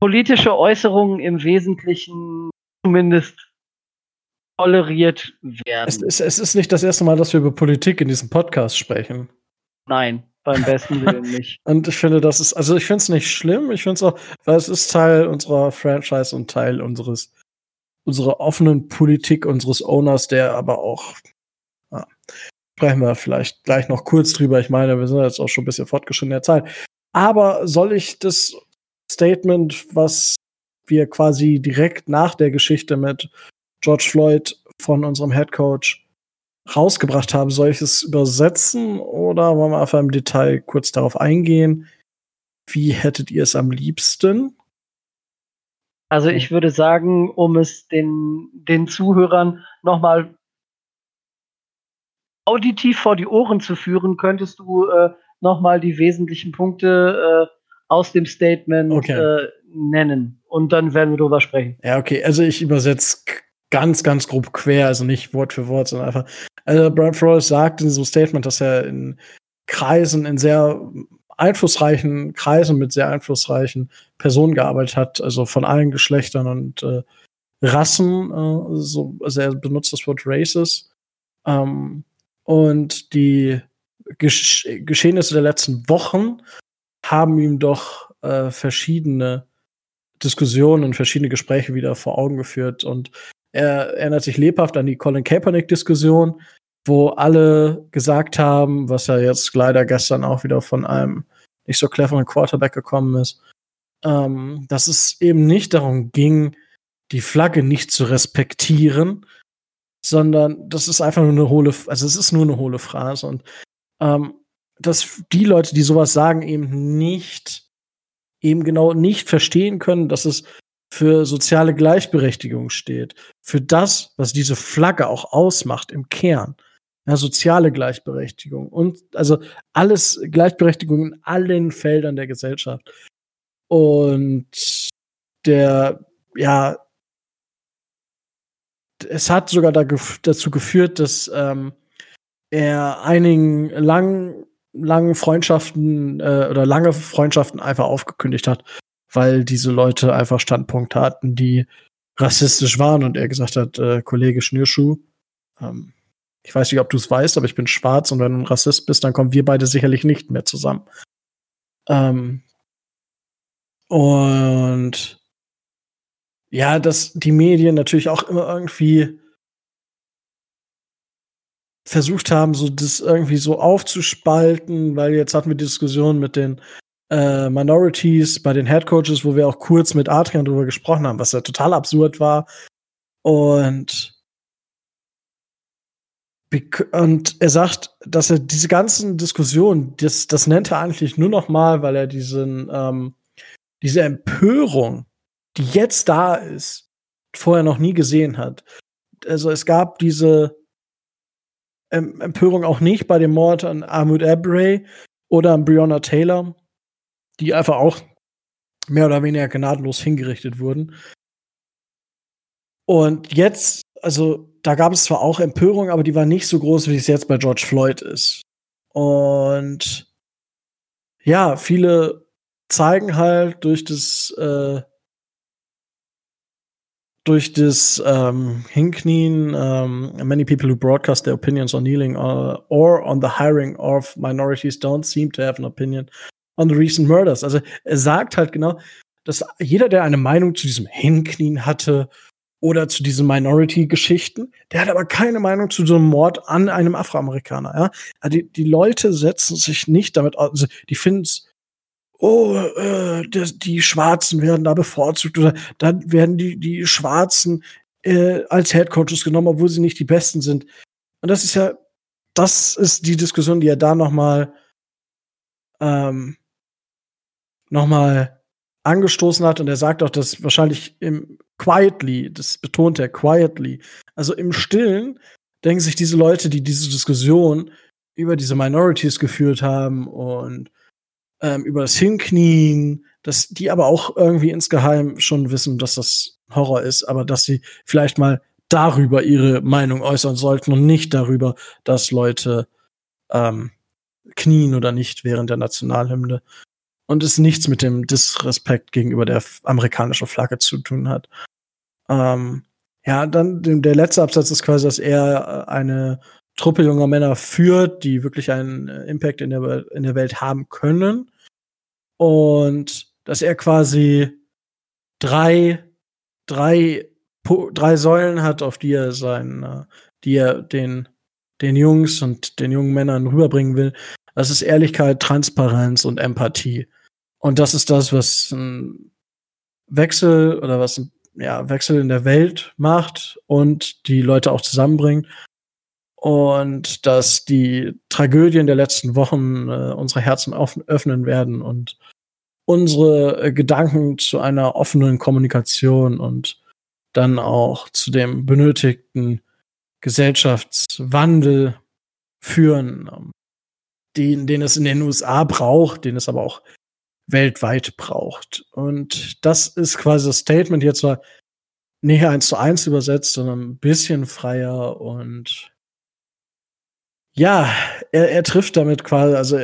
S2: politische Äußerungen im Wesentlichen zumindest toleriert werden.
S1: Es, es, es, ist nicht das erste Mal, dass wir über Politik in diesem Podcast sprechen.
S2: Nein, beim besten Willen [LAUGHS] nicht.
S1: und ich finde, das ist, also ich finde es nicht schlimm. Ich finde es auch, weil es ist Teil unserer Franchise und Teil unseres, unserer offenen Politik, unseres Owners, der aber auch, sprechen wir vielleicht gleich noch kurz drüber. Ich meine, wir sind jetzt auch schon ein bisschen fortgeschritten in der Zeit. Aber soll ich das Statement, was wir quasi direkt nach der Geschichte mit George Floyd von unserem Head Coach rausgebracht haben. Soll ich es übersetzen oder wollen wir einfach im Detail kurz darauf eingehen? Wie hättet ihr es am liebsten?
S2: Also ich würde sagen, um es den, den Zuhörern nochmal auditiv vor die Ohren zu führen, könntest du äh, nochmal die wesentlichen Punkte äh, aus dem Statement okay. äh, nennen. Und dann werden wir drüber sprechen.
S1: Ja, okay. Also ich übersetze ganz, ganz grob quer, also nicht Wort für Wort, sondern einfach. Also Brian Flores sagt in so einem Statement, dass er in Kreisen, in sehr einflussreichen Kreisen mit sehr einflussreichen Personen gearbeitet hat, also von allen Geschlechtern und äh, Rassen, äh, so, also er benutzt das Wort Races. Ähm, und die Gesch Geschehnisse der letzten Wochen haben ihm doch äh, verschiedene Diskussionen und verschiedene Gespräche wieder vor Augen geführt. Und er erinnert sich lebhaft an die Colin Kaepernick-Diskussion, wo alle gesagt haben, was ja jetzt leider gestern auch wieder von einem nicht so cleveren Quarterback gekommen ist, ähm, dass es eben nicht darum ging, die Flagge nicht zu respektieren, sondern das ist einfach nur eine hohle, also es ist nur eine hohle Phrase und ähm, dass die Leute, die sowas sagen, eben nicht, eben genau nicht verstehen können, dass es für soziale Gleichberechtigung steht, für das, was diese Flagge auch ausmacht im Kern. Ja, soziale Gleichberechtigung und also alles Gleichberechtigung in allen Feldern der Gesellschaft. Und der, ja, es hat sogar da dazu geführt, dass ähm, er einigen langen, langen Freundschaften äh, oder lange Freundschaften einfach aufgekündigt hat, weil diese Leute einfach Standpunkte hatten, die rassistisch waren und er gesagt hat, äh, Kollege Schnürschuh, ähm, ich weiß nicht, ob du es weißt, aber ich bin schwarz und wenn du ein Rassist bist, dann kommen wir beide sicherlich nicht mehr zusammen. Ähm, und ja, dass die Medien natürlich auch immer irgendwie versucht haben, so das irgendwie so aufzuspalten, weil jetzt hatten wir die Diskussion mit den äh, Minorities bei den Head Coaches, wo wir auch kurz mit Adrian drüber gesprochen haben, was ja total absurd war. Und und er sagt, dass er diese ganzen Diskussionen, das, das nennt er eigentlich nur noch mal, weil er diesen, ähm, diese Empörung, die jetzt da ist, vorher noch nie gesehen hat. Also es gab diese Empörung auch nicht bei dem Mord an Ahmed Abrey oder an Breonna Taylor, die einfach auch mehr oder weniger gnadenlos hingerichtet wurden. Und jetzt, also da gab es zwar auch Empörung, aber die war nicht so groß, wie es jetzt bei George Floyd ist. Und ja, viele zeigen halt durch das äh, durch das ähm, Hinknien, ähm, many people who broadcast their opinions on kneeling uh, or on the hiring of minorities don't seem to have an opinion on the recent murders. Also er sagt halt genau, dass jeder, der eine Meinung zu diesem Hinknien hatte oder zu diesen Minority-Geschichten, der hat aber keine Meinung zu so einem Mord an einem Afroamerikaner. Ja? Also die, die Leute setzen sich nicht damit aus, also die finden es oh, äh, die, die Schwarzen werden da bevorzugt oder dann werden die, die Schwarzen äh, als Headcoaches genommen, obwohl sie nicht die Besten sind. Und das ist ja, das ist die Diskussion, die er da noch mal ähm, nochmal angestoßen hat. Und er sagt auch, dass wahrscheinlich im quietly, das betont er quietly, also im Stillen denken sich diese Leute, die diese Diskussion über diese Minorities geführt haben und ähm, über das Hinknien, dass die aber auch irgendwie insgeheim schon wissen, dass das Horror ist, aber dass sie vielleicht mal darüber ihre Meinung äußern sollten und nicht darüber, dass Leute ähm, knien oder nicht während der Nationalhymne. Und es nichts mit dem Disrespekt gegenüber der amerikanischen Flagge zu tun hat. Ähm, ja, dann der letzte Absatz ist quasi, dass er eine Truppe junger Männer führt, die wirklich einen äh, Impact in der, in der Welt haben können. Und dass er quasi drei, drei, drei Säulen hat, auf die er sein, äh, die er den, den Jungs und den jungen Männern rüberbringen will. Das ist Ehrlichkeit, Transparenz und Empathie. Und das ist das, was ein Wechsel oder was ein ja, Wechsel in der Welt macht und die Leute auch zusammenbringt. Und dass die Tragödien der letzten Wochen äh, unsere Herzen öffnen werden und unsere äh, Gedanken zu einer offenen Kommunikation und dann auch zu dem benötigten Gesellschaftswandel führen, ähm, den, den es in den USA braucht, den es aber auch weltweit braucht. Und das ist quasi das Statement jetzt zwar nicht eins zu eins übersetzt, sondern ein bisschen freier und ja, er, er trifft damit quasi, also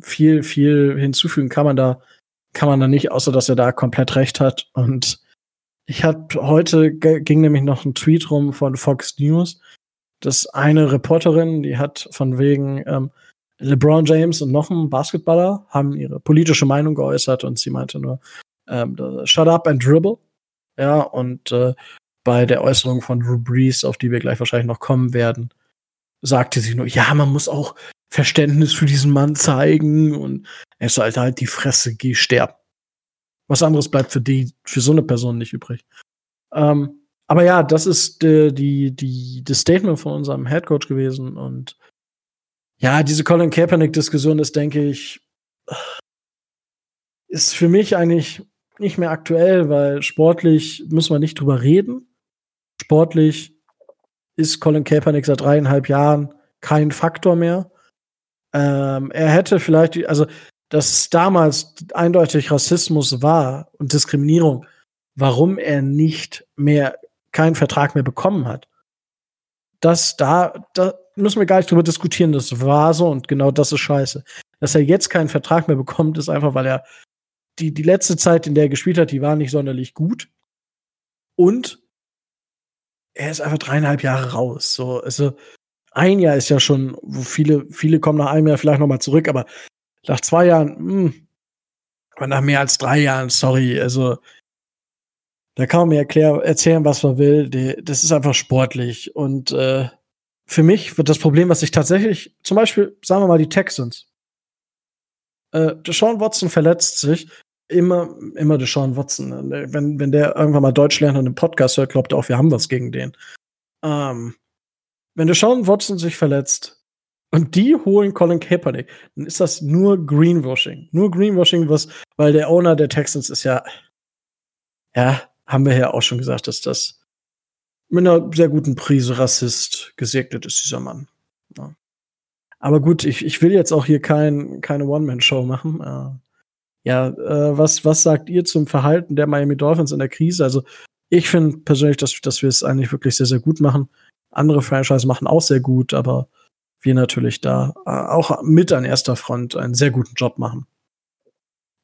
S1: viel, viel hinzufügen kann man da, kann man da nicht, außer dass er da komplett recht hat. Und ich habe heute ging nämlich noch ein Tweet rum von Fox News, dass eine Reporterin, die hat von wegen, ähm, LeBron James und noch ein Basketballer haben ihre politische Meinung geäußert und sie meinte nur, ähm, shut up and dribble. Ja, und äh, bei der Äußerung von Drew Brees, auf die wir gleich wahrscheinlich noch kommen werden, sagte sie nur, ja, man muss auch Verständnis für diesen Mann zeigen und er sollte halt die Fresse, geh sterben. Was anderes bleibt für die, für so eine Person nicht übrig. Ähm, aber ja, das ist äh, die, die, das Statement von unserem Headcoach gewesen und ja, diese Colin Kaepernick-Diskussion ist, denke ich, ist für mich eigentlich nicht mehr aktuell, weil sportlich müssen wir nicht drüber reden. Sportlich ist Colin Kaepernick seit dreieinhalb Jahren kein Faktor mehr. Ähm, er hätte vielleicht, also, dass damals eindeutig Rassismus war und Diskriminierung, warum er nicht mehr keinen Vertrag mehr bekommen hat. Das da, da müssen wir gar nicht drüber diskutieren. Das war so und genau das ist scheiße. Dass er jetzt keinen Vertrag mehr bekommt, ist einfach, weil er die, die letzte Zeit, in der er gespielt hat, die war nicht sonderlich gut. Und er ist einfach dreieinhalb Jahre raus. So, also ein Jahr ist ja schon, wo viele, viele kommen nach einem Jahr vielleicht noch mal zurück, aber nach zwei Jahren, mh, hm, aber nach mehr als drei Jahren, sorry, also da kann man mir erklär, erzählen, was man will. Die, das ist einfach sportlich. Und äh, für mich wird das Problem, was sich tatsächlich, zum Beispiel, sagen wir mal, die Texans. Äh, Deshaun Watson verletzt sich. Immer, immer Deshaun Watson. Wenn, wenn der irgendwann mal Deutsch lernt und einen Podcast hört, glaubt er auch, wir haben was gegen den. Ähm, wenn Deshaun Watson sich verletzt und die holen Colin Kaepernick, dann ist das nur Greenwashing. Nur Greenwashing, was, weil der Owner der Texans ist ja, ja, haben wir ja auch schon gesagt, dass das mit einer sehr guten Prise Rassist gesegnet ist, dieser Mann. Ja. Aber gut, ich, ich will jetzt auch hier kein, keine One-Man-Show machen. Äh, ja, äh, was, was sagt ihr zum Verhalten der Miami Dolphins in der Krise? Also, ich finde persönlich, dass, dass wir es eigentlich wirklich sehr, sehr gut machen. Andere Franchise machen auch sehr gut, aber wir natürlich da äh, auch mit an erster Front einen sehr guten Job machen.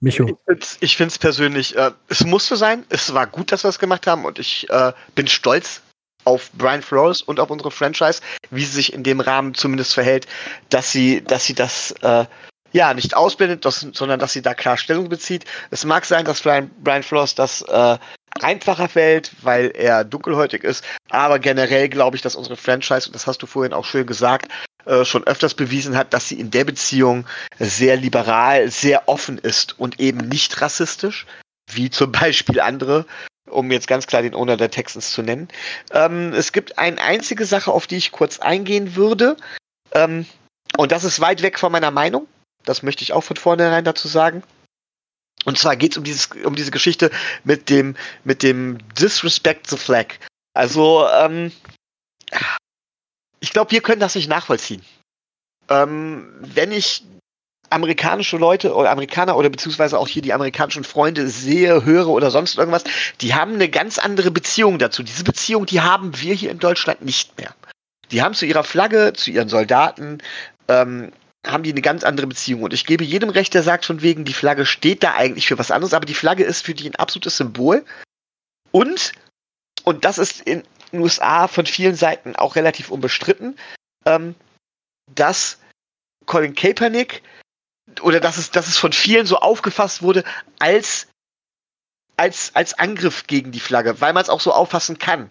S3: Micho. Ich finde es persönlich, äh, es musste sein. Es war gut, dass wir es gemacht haben und ich äh, bin stolz auf Brian Flores und auf unsere Franchise, wie sie sich in dem Rahmen zumindest verhält, dass sie, dass sie das äh, ja nicht ausblendet, das, sondern dass sie da klar Stellung bezieht. Es mag sein, dass Brian, Brian Flores das äh, einfacher fällt, weil er dunkelhäutig ist, aber generell glaube ich, dass unsere Franchise, und das hast du vorhin auch schön gesagt, äh, schon öfters bewiesen hat, dass sie in der Beziehung sehr liberal, sehr offen ist und eben nicht rassistisch, wie zum Beispiel andere um jetzt ganz klar den Owner der Texans zu nennen. Ähm, es gibt eine einzige Sache, auf die ich kurz eingehen würde. Ähm, und das ist weit weg von meiner Meinung. Das möchte ich auch von vornherein dazu sagen. Und zwar geht es um, um diese Geschichte mit dem, mit dem Disrespect the Flag. Also, ähm, ich glaube, wir können das nicht nachvollziehen. Ähm, wenn ich amerikanische Leute oder Amerikaner oder beziehungsweise auch hier die amerikanischen Freunde sehe, höre oder sonst irgendwas, die haben eine ganz andere Beziehung dazu. Diese Beziehung, die haben wir hier in Deutschland nicht mehr. Die haben zu ihrer Flagge, zu ihren Soldaten, ähm, haben die eine ganz andere Beziehung. Und ich gebe jedem recht, der sagt von wegen, die Flagge steht da eigentlich für was anderes, aber die Flagge ist für die ein absolutes Symbol. Und, und das ist in den USA von vielen Seiten auch relativ unbestritten, ähm, dass Colin Kaepernick oder dass es, dass es von vielen so aufgefasst wurde als, als, als Angriff gegen die Flagge, weil man es auch so auffassen kann.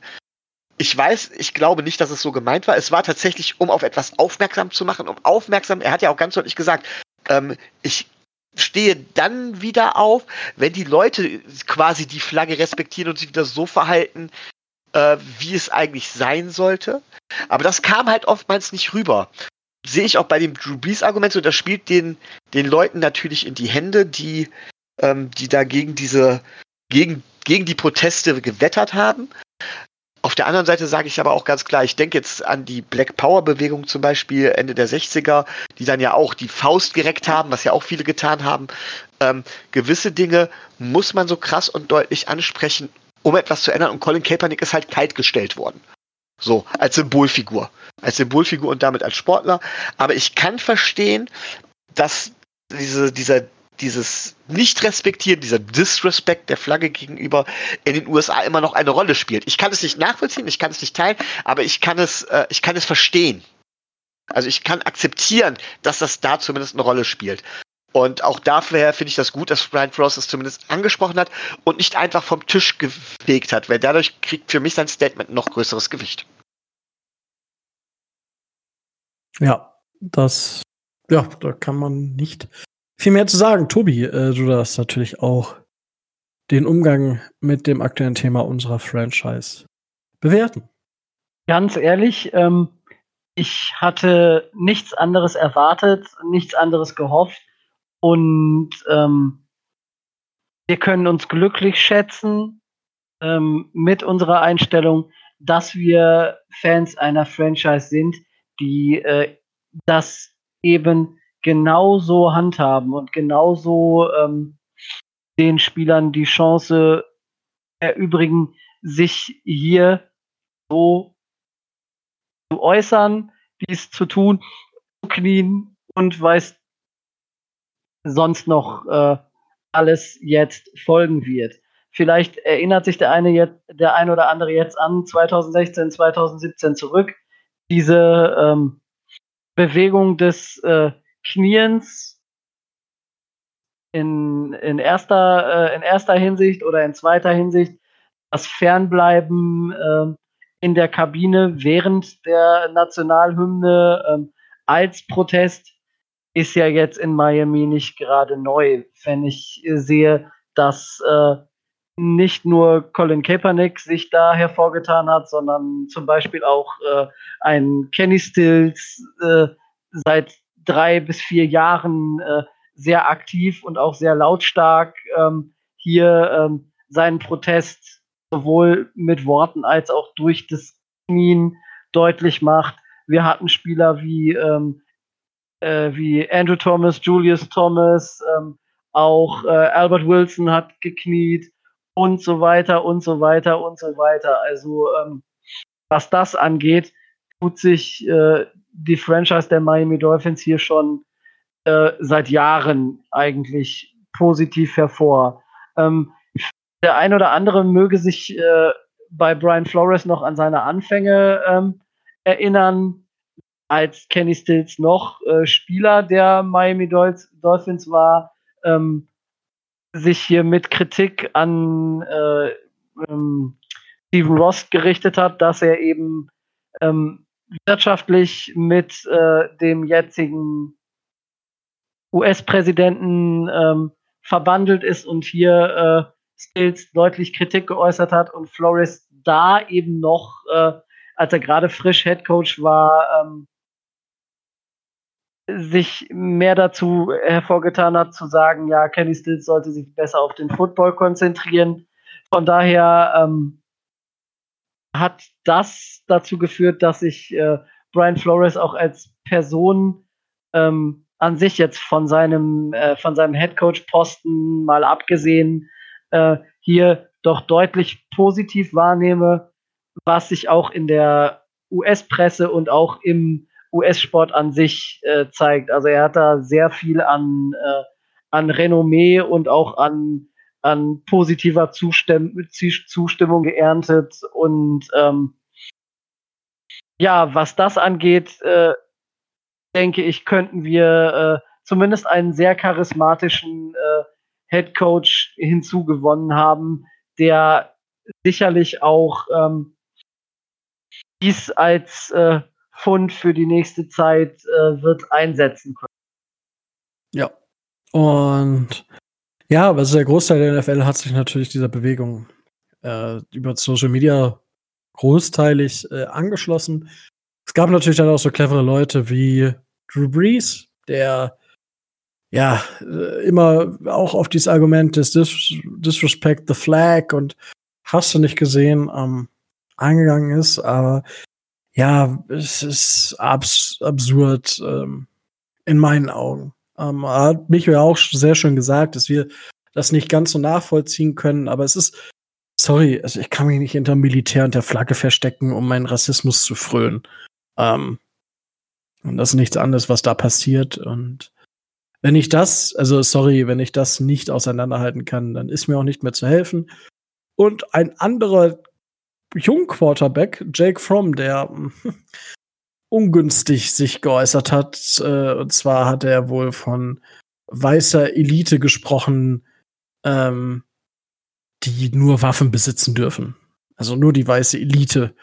S3: Ich weiß, ich glaube nicht, dass es so gemeint war. Es war tatsächlich, um auf etwas aufmerksam zu machen, um aufmerksam, er hat ja auch ganz deutlich gesagt, ähm, ich stehe dann wieder auf, wenn die Leute quasi die Flagge respektieren und sich wieder so verhalten, äh, wie es eigentlich sein sollte. Aber das kam halt oftmals nicht rüber sehe ich auch bei dem Drew Brees Argument so, das spielt den, den Leuten natürlich in die Hände, die, ähm, die da gegen diese, gegen, gegen die Proteste gewettert haben. Auf der anderen Seite sage ich aber auch ganz klar, ich denke jetzt an die Black Power Bewegung zum Beispiel Ende der 60er, die dann ja auch die Faust gereckt haben, was ja auch viele getan haben. Ähm, gewisse Dinge muss man so krass und deutlich ansprechen, um etwas zu ändern. Und Colin Kaepernick ist halt kalt gestellt worden. So, als Symbolfigur. Als Symbolfigur und damit als Sportler. Aber ich kann verstehen, dass diese, dieser, dieses Nicht-Respektieren, dieser Disrespect der Flagge gegenüber in den USA immer noch eine Rolle spielt. Ich kann es nicht nachvollziehen, ich kann es nicht teilen, aber ich kann es, äh, ich kann es verstehen. Also ich kann akzeptieren, dass das da zumindest eine Rolle spielt. Und auch dafür finde ich das gut, dass Brian Frost es zumindest angesprochen hat und nicht einfach vom Tisch gefegt hat, weil dadurch kriegt für mich sein Statement noch größeres Gewicht.
S1: Ja, das, ja, da kann man nicht viel mehr zu sagen. Tobi, äh, du darfst natürlich auch den Umgang mit dem aktuellen Thema unserer Franchise bewerten.
S2: Ganz ehrlich, ähm, ich hatte nichts anderes erwartet, nichts anderes gehofft und ähm, wir können uns glücklich schätzen ähm, mit unserer Einstellung, dass wir Fans einer Franchise sind, die äh, das eben genauso handhaben und genauso ähm, den Spielern die Chance erübrigen, sich hier so zu äußern, dies zu tun, zu knien und weiß sonst noch äh, alles jetzt folgen wird. Vielleicht erinnert sich der eine jetzt, der ein oder andere jetzt an 2016, 2017 zurück. Diese ähm, Bewegung des äh, Kniens in, in, erster, äh, in erster Hinsicht oder in zweiter Hinsicht, das Fernbleiben äh, in der Kabine während der Nationalhymne ähm, als Protest ist ja jetzt in Miami nicht gerade neu, wenn ich sehe, dass äh, nicht nur Colin Kaepernick sich da hervorgetan hat, sondern zum Beispiel auch äh, ein Kenny Stills äh, seit drei bis vier Jahren äh, sehr aktiv und auch sehr lautstark ähm, hier ähm, seinen Protest sowohl mit Worten als auch durch das Knien deutlich macht. Wir hatten Spieler wie ähm, äh, wie Andrew Thomas, Julius Thomas, ähm, auch äh, Albert Wilson hat gekniet und so weiter und so weiter und so weiter. Also ähm, was das angeht, tut sich äh, die Franchise der Miami Dolphins hier schon äh, seit Jahren eigentlich positiv hervor. Ähm, der ein oder andere möge sich äh, bei Brian Flores noch an seine Anfänge ähm, erinnern als Kenny Stills noch äh, Spieler der Miami Dolphins war, ähm, sich hier mit Kritik an äh, ähm, Stephen Ross gerichtet hat, dass er eben ähm, wirtschaftlich mit äh, dem jetzigen US-Präsidenten ähm, verbandelt ist und hier äh, Stills deutlich Kritik geäußert hat und Flores da eben noch, äh, als er gerade frisch Head Coach war, ähm, sich mehr dazu hervorgetan hat, zu sagen, ja, Kenny Stills sollte sich besser auf den Football konzentrieren. Von daher ähm, hat das dazu geführt, dass ich äh, Brian Flores auch als Person ähm, an sich jetzt von seinem, äh, von seinem Headcoach-Posten mal abgesehen, äh, hier doch deutlich positiv wahrnehme, was sich auch in der US-Presse und auch im US-Sport an sich äh, zeigt. Also er hat da sehr viel an, äh, an Renommee und auch an, an positiver Zustimm Zustimmung geerntet. Und ähm, ja, was das angeht, äh, denke ich, könnten wir äh, zumindest einen sehr charismatischen äh, Head Coach hinzugewonnen haben, der sicherlich auch ähm, dies als äh, Fund für die nächste Zeit äh, wird einsetzen können.
S1: Ja. Und ja, aber der Großteil der NFL hat sich natürlich dieser Bewegung äh, über Social Media großteilig äh, angeschlossen. Es gab natürlich dann auch so clevere Leute wie Drew Brees, der ja äh, immer auch auf dieses Argument des Dis Disrespect the Flag und hast du nicht gesehen ähm, eingegangen ist, aber ja, es ist abs absurd ähm, in meinen Augen. Ähm, hat Michael auch sehr schön gesagt, dass wir das nicht ganz so nachvollziehen können, aber es ist, sorry, also ich kann mich nicht hinter Militär und der Flagge verstecken, um meinen Rassismus zu frönen. Ähm, und das ist nichts anderes, was da passiert. Und wenn ich das, also sorry, wenn ich das nicht auseinanderhalten kann, dann ist mir auch nicht mehr zu helfen. Und ein anderer Jungquarterback, Jake Fromm, der ungünstig sich geäußert hat. Äh, und zwar hat er wohl von weißer Elite gesprochen, ähm, die nur Waffen besitzen dürfen. Also nur die weiße Elite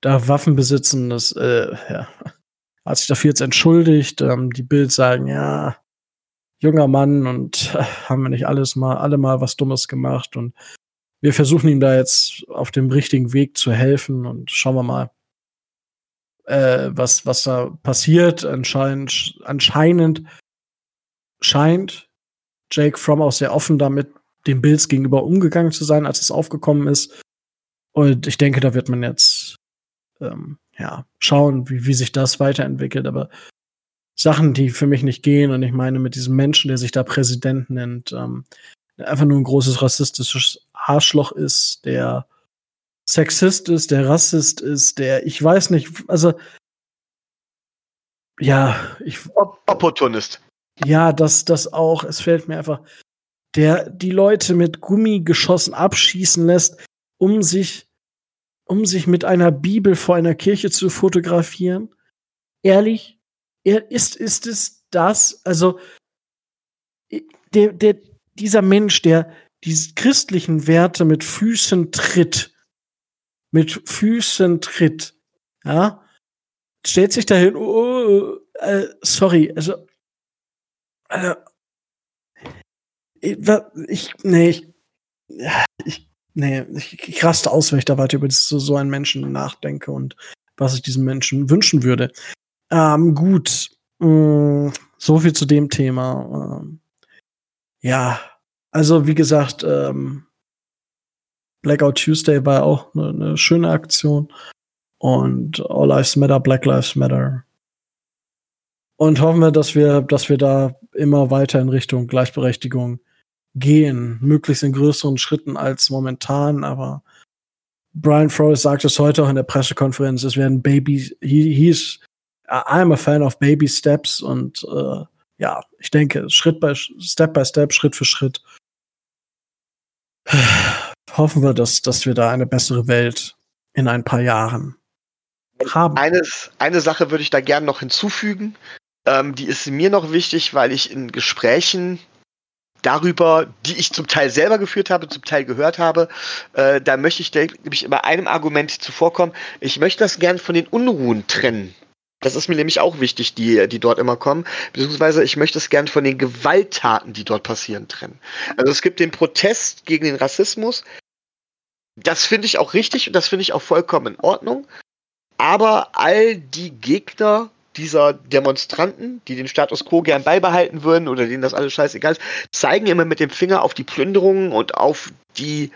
S1: darf Waffen besitzen. Das äh, ja, [LAUGHS] hat sich dafür jetzt entschuldigt. Ähm, die Bild sagen, ja, junger Mann und äh, haben wir nicht alles mal, alle mal was Dummes gemacht und wir versuchen ihm da jetzt auf dem richtigen Weg zu helfen und schauen wir mal, äh, was, was da passiert. Anscheinend, anscheinend scheint Jake Fromm auch sehr offen damit dem Bills gegenüber umgegangen zu sein, als es aufgekommen ist. Und ich denke, da wird man jetzt ähm, ja schauen, wie, wie sich das weiterentwickelt. Aber Sachen, die für mich nicht gehen, und ich meine, mit diesem Menschen, der sich da Präsident nennt, ähm, einfach nur ein großes rassistisches Arschloch ist, der Sexist ist, der Rassist ist, der, ich weiß nicht, also ja, ich.
S3: Opportunist.
S1: Ja, das, das auch. Es fällt mir einfach, der die Leute mit Gummigeschossen abschießen lässt, um sich, um sich mit einer Bibel vor einer Kirche zu fotografieren. Ehrlich, er ist, ist es das? Also, der, der, dieser Mensch, der diese christlichen Werte mit Füßen tritt, mit Füßen tritt, ja, stellt sich dahin, oh, äh, sorry, also, äh, ich, nee, ich, ich, nee, ich, ich raste aus, wenn ich da weiter über so, so einen Menschen nachdenke und was ich diesem Menschen wünschen würde. Ähm, gut, mh, mm, so viel zu dem Thema. Ähm, ja, also wie gesagt, ähm, Blackout Tuesday war auch eine ne schöne Aktion. Und All Lives Matter, Black Lives Matter. Und hoffen wir, dass wir, dass wir da immer weiter in Richtung Gleichberechtigung gehen. Möglichst in größeren Schritten als momentan, aber Brian Flores sagt es heute auch in der Pressekonferenz, es werden Baby, he, he's, I'm a fan of baby steps und äh, ja, ich denke, Schritt bei Step by Step, Schritt für Schritt. [SIGHS] Hoffen wir, dass, dass wir da eine bessere Welt in ein paar Jahren haben.
S3: Eines, eine Sache würde ich da gerne noch hinzufügen. Ähm, die ist mir noch wichtig, weil ich in Gesprächen darüber, die ich zum Teil selber geführt habe, zum Teil gehört habe, äh, da möchte ich nämlich immer einem Argument zuvorkommen. Ich möchte das gern von den Unruhen trennen, das ist mir nämlich auch wichtig, die, die dort immer kommen. Beziehungsweise ich möchte es gern von den Gewalttaten, die dort passieren, trennen. Also es gibt den Protest gegen den Rassismus. Das finde ich auch richtig und das finde ich auch vollkommen in Ordnung. Aber all die Gegner dieser Demonstranten, die den Status quo gern beibehalten würden oder denen das alles scheißegal ist, zeigen immer mit dem Finger auf die Plünderungen und auf die,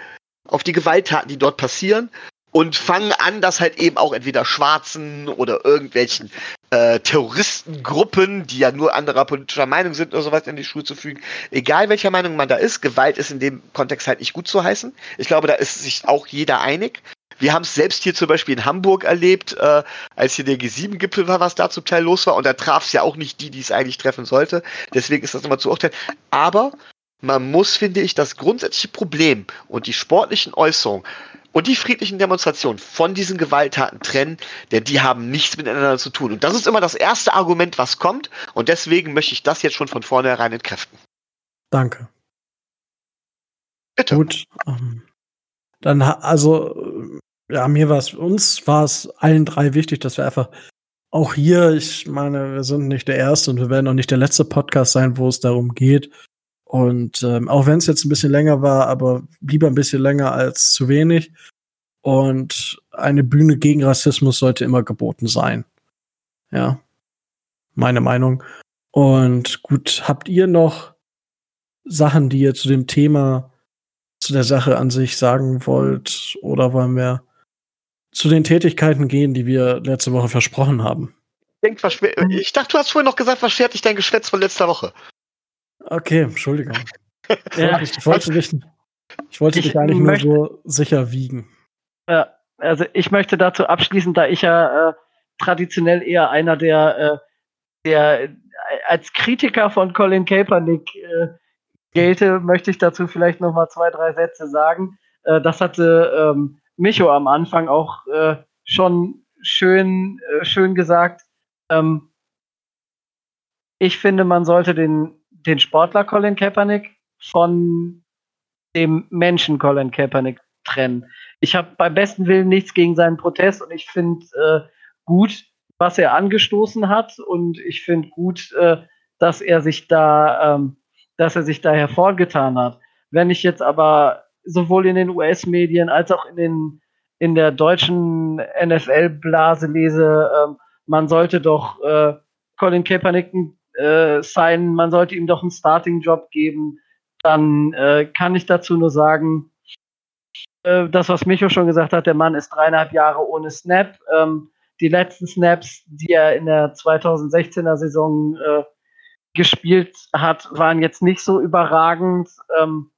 S3: auf die Gewalttaten, die dort passieren und fangen an, das halt eben auch entweder Schwarzen oder irgendwelchen äh, Terroristengruppen, die ja nur anderer politischer Meinung sind oder sowas in die Schuhe zu fügen. Egal welcher Meinung man da ist, Gewalt ist in dem Kontext halt nicht gut zu heißen. Ich glaube, da ist sich auch jeder einig. Wir haben es selbst hier zum Beispiel in Hamburg erlebt, äh, als hier der G7-Gipfel war, was da zum Teil los war. Und da traf es ja auch nicht die, die es eigentlich treffen sollte. Deswegen ist das immer zu urteilen. Aber man muss, finde ich, das grundsätzliche Problem und die sportlichen Äußerungen und die friedlichen Demonstrationen von diesen Gewalttaten trennen, denn die haben nichts miteinander zu tun. Und das ist immer das erste Argument, was kommt. Und deswegen möchte ich das jetzt schon von vornherein entkräften.
S1: Danke.
S3: Bitte.
S1: Gut. Ähm, dann, also, ja, mir war es, uns war es allen drei wichtig, dass wir einfach auch hier, ich meine, wir sind nicht der erste und wir werden auch nicht der letzte Podcast sein, wo es darum geht. Und ähm, auch wenn es jetzt ein bisschen länger war, aber lieber ein bisschen länger als zu wenig. Und eine Bühne gegen Rassismus sollte immer geboten sein. Ja, meine Meinung. Und gut, habt ihr noch Sachen, die ihr zu dem Thema, zu der Sache an sich sagen wollt? Oder wollen wir zu den Tätigkeiten gehen, die wir letzte Woche versprochen haben.
S3: Denk, ich dachte, du hast vorhin noch gesagt, was schert dich dein Geschwätz von letzter Woche?
S1: Okay, Entschuldigung. [LAUGHS] ja, ich wollte dich, ich wollte dich eigentlich nur so sicher wiegen.
S2: Ja, also ich möchte dazu abschließen, da ich ja äh, traditionell eher einer der, äh, der äh, als Kritiker von Colin Kaepernick äh, gelte, möchte ich dazu vielleicht noch mal zwei, drei Sätze sagen. Äh, das hatte ähm, Micho am Anfang auch äh, schon schön, schön gesagt. Ähm, ich finde, man sollte den, den Sportler Colin Kaepernick von dem Menschen Colin Kaepernick trennen. Ich habe beim besten Willen nichts gegen seinen Protest und ich finde äh, gut, was er angestoßen hat und ich finde gut, äh, dass er sich da, ähm, dass er sich da hervorgetan hat. Wenn ich jetzt aber sowohl in den US-Medien als auch in den in der deutschen NFL-Blase lese, äh, man sollte doch äh, Colin Kaepernick äh, sein, man sollte ihm doch einen Starting-Job geben, dann äh, kann ich dazu nur sagen, äh, das, was Micho schon gesagt hat, der Mann ist dreieinhalb Jahre ohne Snap. Ähm, die letzten Snaps, die er in der 2016er Saison äh, gespielt hat, waren jetzt nicht so überragend. Ähm,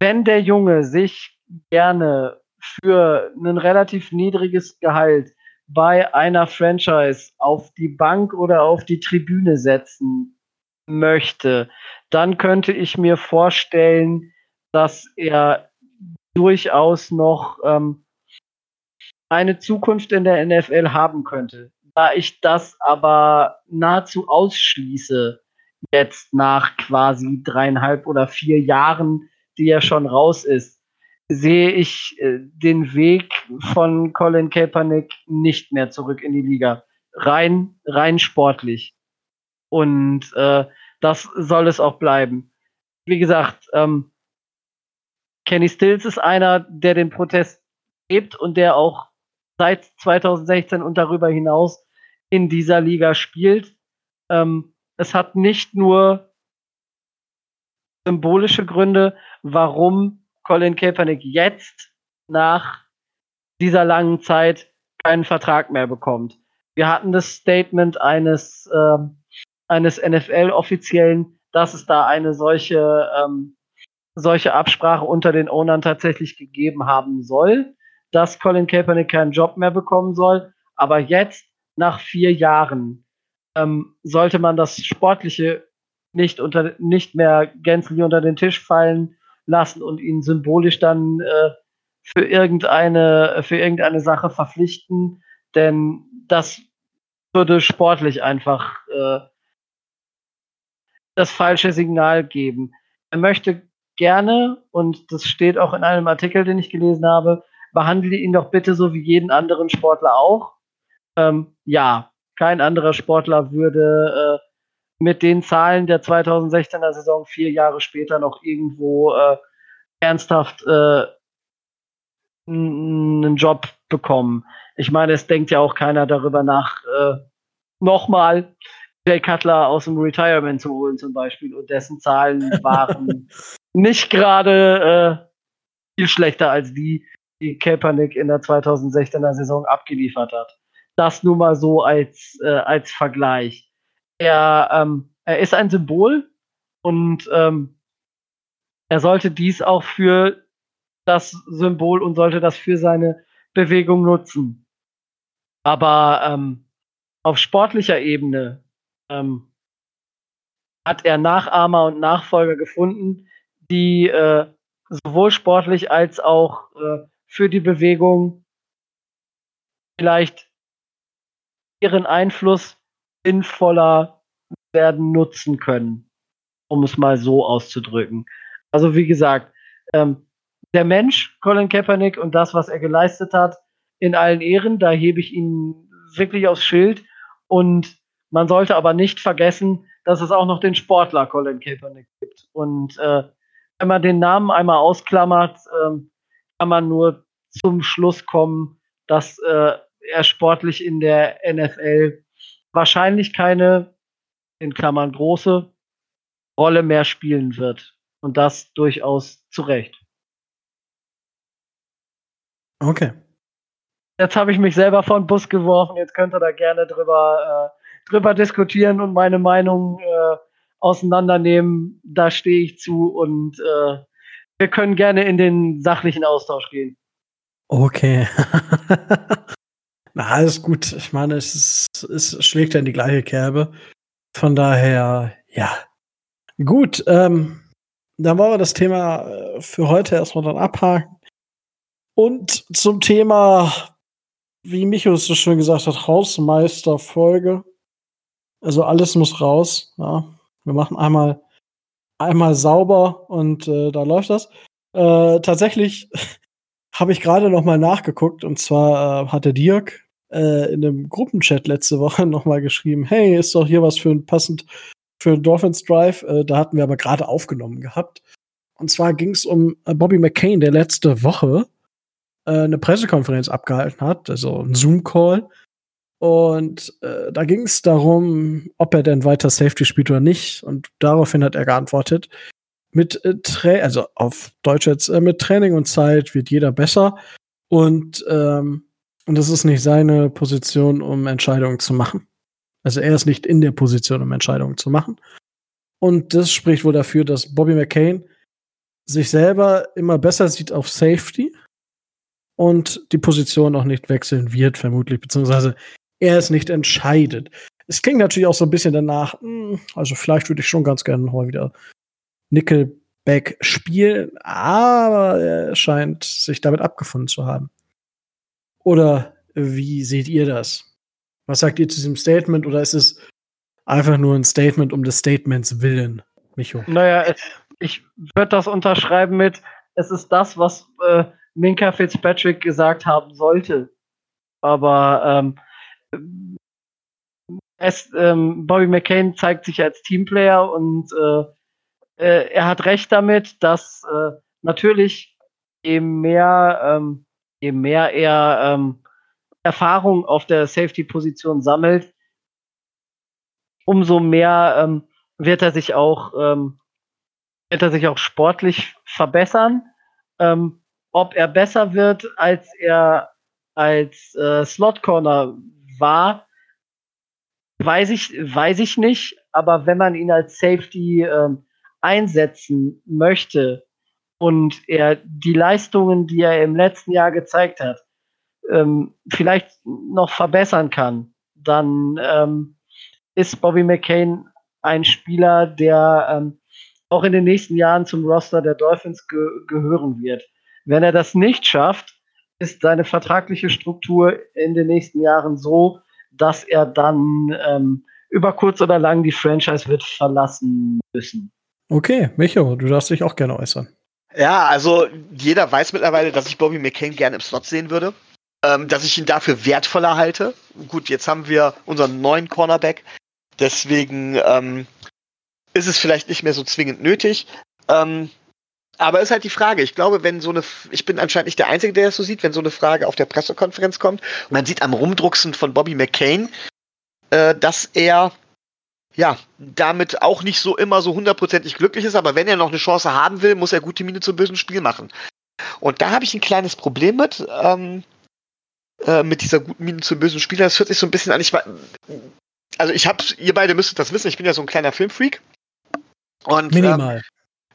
S2: wenn der Junge sich gerne für ein relativ niedriges Gehalt bei einer Franchise auf die Bank oder auf die Tribüne setzen möchte, dann könnte ich mir vorstellen, dass er durchaus noch ähm, eine Zukunft in der NFL haben könnte. Da ich das aber nahezu ausschließe, jetzt nach quasi dreieinhalb oder vier Jahren die ja schon raus ist, sehe ich äh, den Weg von Colin Kaepernick nicht mehr zurück in die Liga. Rein, rein sportlich. Und äh, das soll es auch bleiben. Wie gesagt, ähm, Kenny Stills ist einer, der den Protest lebt und der auch seit 2016 und darüber hinaus in dieser Liga spielt. Ähm, es hat nicht nur symbolische Gründe, warum Colin Kaepernick jetzt nach dieser langen Zeit keinen Vertrag mehr bekommt. Wir hatten das Statement eines, äh, eines NFL-Offiziellen, dass es da eine solche, ähm, solche Absprache unter den Ownern tatsächlich gegeben haben soll, dass Colin Kaepernick keinen Job mehr bekommen soll. Aber jetzt, nach vier Jahren, ähm, sollte man das Sportliche nicht, unter, nicht mehr gänzlich unter den Tisch fallen lassen und ihn symbolisch dann äh, für irgendeine für irgendeine Sache verpflichten, denn das würde sportlich einfach äh, das falsche Signal geben. Er möchte gerne und das steht auch in einem Artikel, den ich gelesen habe, behandle ihn doch bitte so wie jeden anderen Sportler auch. Ähm, ja, kein anderer Sportler würde äh, mit den Zahlen der 2016er Saison vier Jahre später noch irgendwo äh, ernsthaft äh, einen Job bekommen. Ich meine, es denkt ja auch keiner darüber nach, äh, nochmal Jay Cutler aus dem Retirement zu holen zum Beispiel und dessen Zahlen waren nicht gerade äh, viel schlechter als die, die Kaepernick in der 2016er Saison abgeliefert hat. Das nur mal so als, äh, als Vergleich. Er, ähm, er ist ein Symbol und ähm, er sollte dies auch für das Symbol und sollte das für seine Bewegung nutzen. Aber ähm, auf sportlicher Ebene ähm, hat er Nachahmer und Nachfolger gefunden, die äh, sowohl sportlich als auch äh, für die Bewegung vielleicht ihren Einfluss sinnvoller werden nutzen können, um es mal so auszudrücken. Also wie gesagt, ähm, der Mensch Colin Kaepernick und das, was er geleistet hat, in allen Ehren, da hebe ich ihn wirklich aufs Schild. Und man sollte aber nicht vergessen, dass es auch noch den Sportler Colin Kaepernick gibt. Und äh, wenn man den Namen einmal ausklammert, äh, kann man nur zum Schluss kommen, dass äh, er sportlich in der NFL wahrscheinlich keine, in Klammern große, Rolle mehr spielen wird. Und das durchaus zu Recht.
S1: Okay.
S2: Jetzt habe ich mich selber vor den Bus geworfen. Jetzt könnt ihr da gerne drüber, äh, drüber diskutieren und meine Meinung äh, auseinandernehmen. Da stehe ich zu und äh, wir können gerne in den sachlichen Austausch gehen.
S1: Okay. [LAUGHS] Na, alles gut. Ich meine, es, ist, es schlägt ja in die gleiche Kerbe. Von daher, ja. Gut, ähm, dann wollen wir das Thema äh, für heute erstmal dann abhaken. Und zum Thema, wie Michus so schön gesagt hat, Hausmeisterfolge. Also alles muss raus. Ja. Wir machen einmal, einmal sauber und äh, da läuft das. Äh, tatsächlich [LAUGHS] habe ich gerade noch mal nachgeguckt und zwar äh, hat der Dirk äh, in einem Gruppenchat letzte Woche [LAUGHS] noch mal geschrieben, hey, ist doch hier was für ein passend für Dolphins Drive. Äh, da hatten wir aber gerade aufgenommen gehabt. Und zwar ging es um äh, Bobby McCain, der letzte Woche äh, eine Pressekonferenz abgehalten hat, also ein Zoom-Call. Und äh, da ging es darum, ob er denn weiter Safety spielt oder nicht. Und daraufhin hat er geantwortet, mit äh, Tra also auf Deutsch jetzt, äh, mit Training und Zeit wird jeder besser. Und, ähm, und das ist nicht seine Position, um Entscheidungen zu machen. Also er ist nicht in der Position, um Entscheidungen zu machen. Und das spricht wohl dafür, dass Bobby McCain sich selber immer besser sieht auf Safety und die Position auch nicht wechseln wird, vermutlich, beziehungsweise er es nicht entscheidet. Es klingt natürlich auch so ein bisschen danach, hm, also vielleicht würde ich schon ganz gerne mal wieder Nickelback spielen, aber er scheint sich damit abgefunden zu haben. Oder wie seht ihr das? Was sagt ihr zu diesem Statement oder ist es einfach nur ein Statement um des Statements willen, Micho?
S2: Naja, ich würde das unterschreiben mit, es ist das, was äh, Minka Fitzpatrick gesagt haben sollte. Aber ähm, es, ähm, Bobby McCain zeigt sich als Teamplayer und äh, äh, er hat recht damit, dass äh, natürlich je mehr, ähm, je mehr er ähm, Erfahrung auf der Safety-Position sammelt, umso mehr ähm, wird er sich auch ähm, wird er sich auch sportlich verbessern. Ähm, ob er besser wird, als er als äh, Slot Corner war, weiß ich, weiß ich nicht. Aber wenn man ihn als Safety ähm, einsetzen möchte und er die Leistungen, die er im letzten Jahr gezeigt hat, ähm, vielleicht noch verbessern kann, dann ähm, ist Bobby McCain ein Spieler, der ähm, auch in den nächsten Jahren zum Roster der Dolphins ge gehören wird. Wenn er das nicht schafft, ist seine vertragliche Struktur in den nächsten Jahren so, dass er dann ähm, über kurz oder lang die Franchise wird verlassen müssen.
S1: Okay, Micho, du darfst dich auch gerne äußern.
S3: Ja, also jeder weiß mittlerweile, dass ich Bobby McCain gerne im Slot sehen würde. Ähm, dass ich ihn dafür wertvoller halte. Gut, jetzt haben wir unseren neuen Cornerback. Deswegen ähm, ist es vielleicht nicht mehr so zwingend nötig. Ähm, aber ist halt die Frage. Ich glaube, wenn so eine, ich bin anscheinend nicht der Einzige, der das so sieht, wenn so eine Frage auf der Pressekonferenz kommt man sieht am Rumdrucksen von Bobby McCain, äh, dass er ja, damit auch nicht so immer so hundertprozentig glücklich ist, aber wenn er noch eine Chance haben will, muss er gute Miene zum bösen Spiel machen. Und da habe ich ein kleines Problem mit, ähm, äh, mit dieser guten Miene zum bösen Spiel. Das hört sich so ein bisschen an. Ich war, also ich habe, ihr beide müsstet das wissen, ich bin ja so ein kleiner Filmfreak. Und,
S1: minimal. Ähm,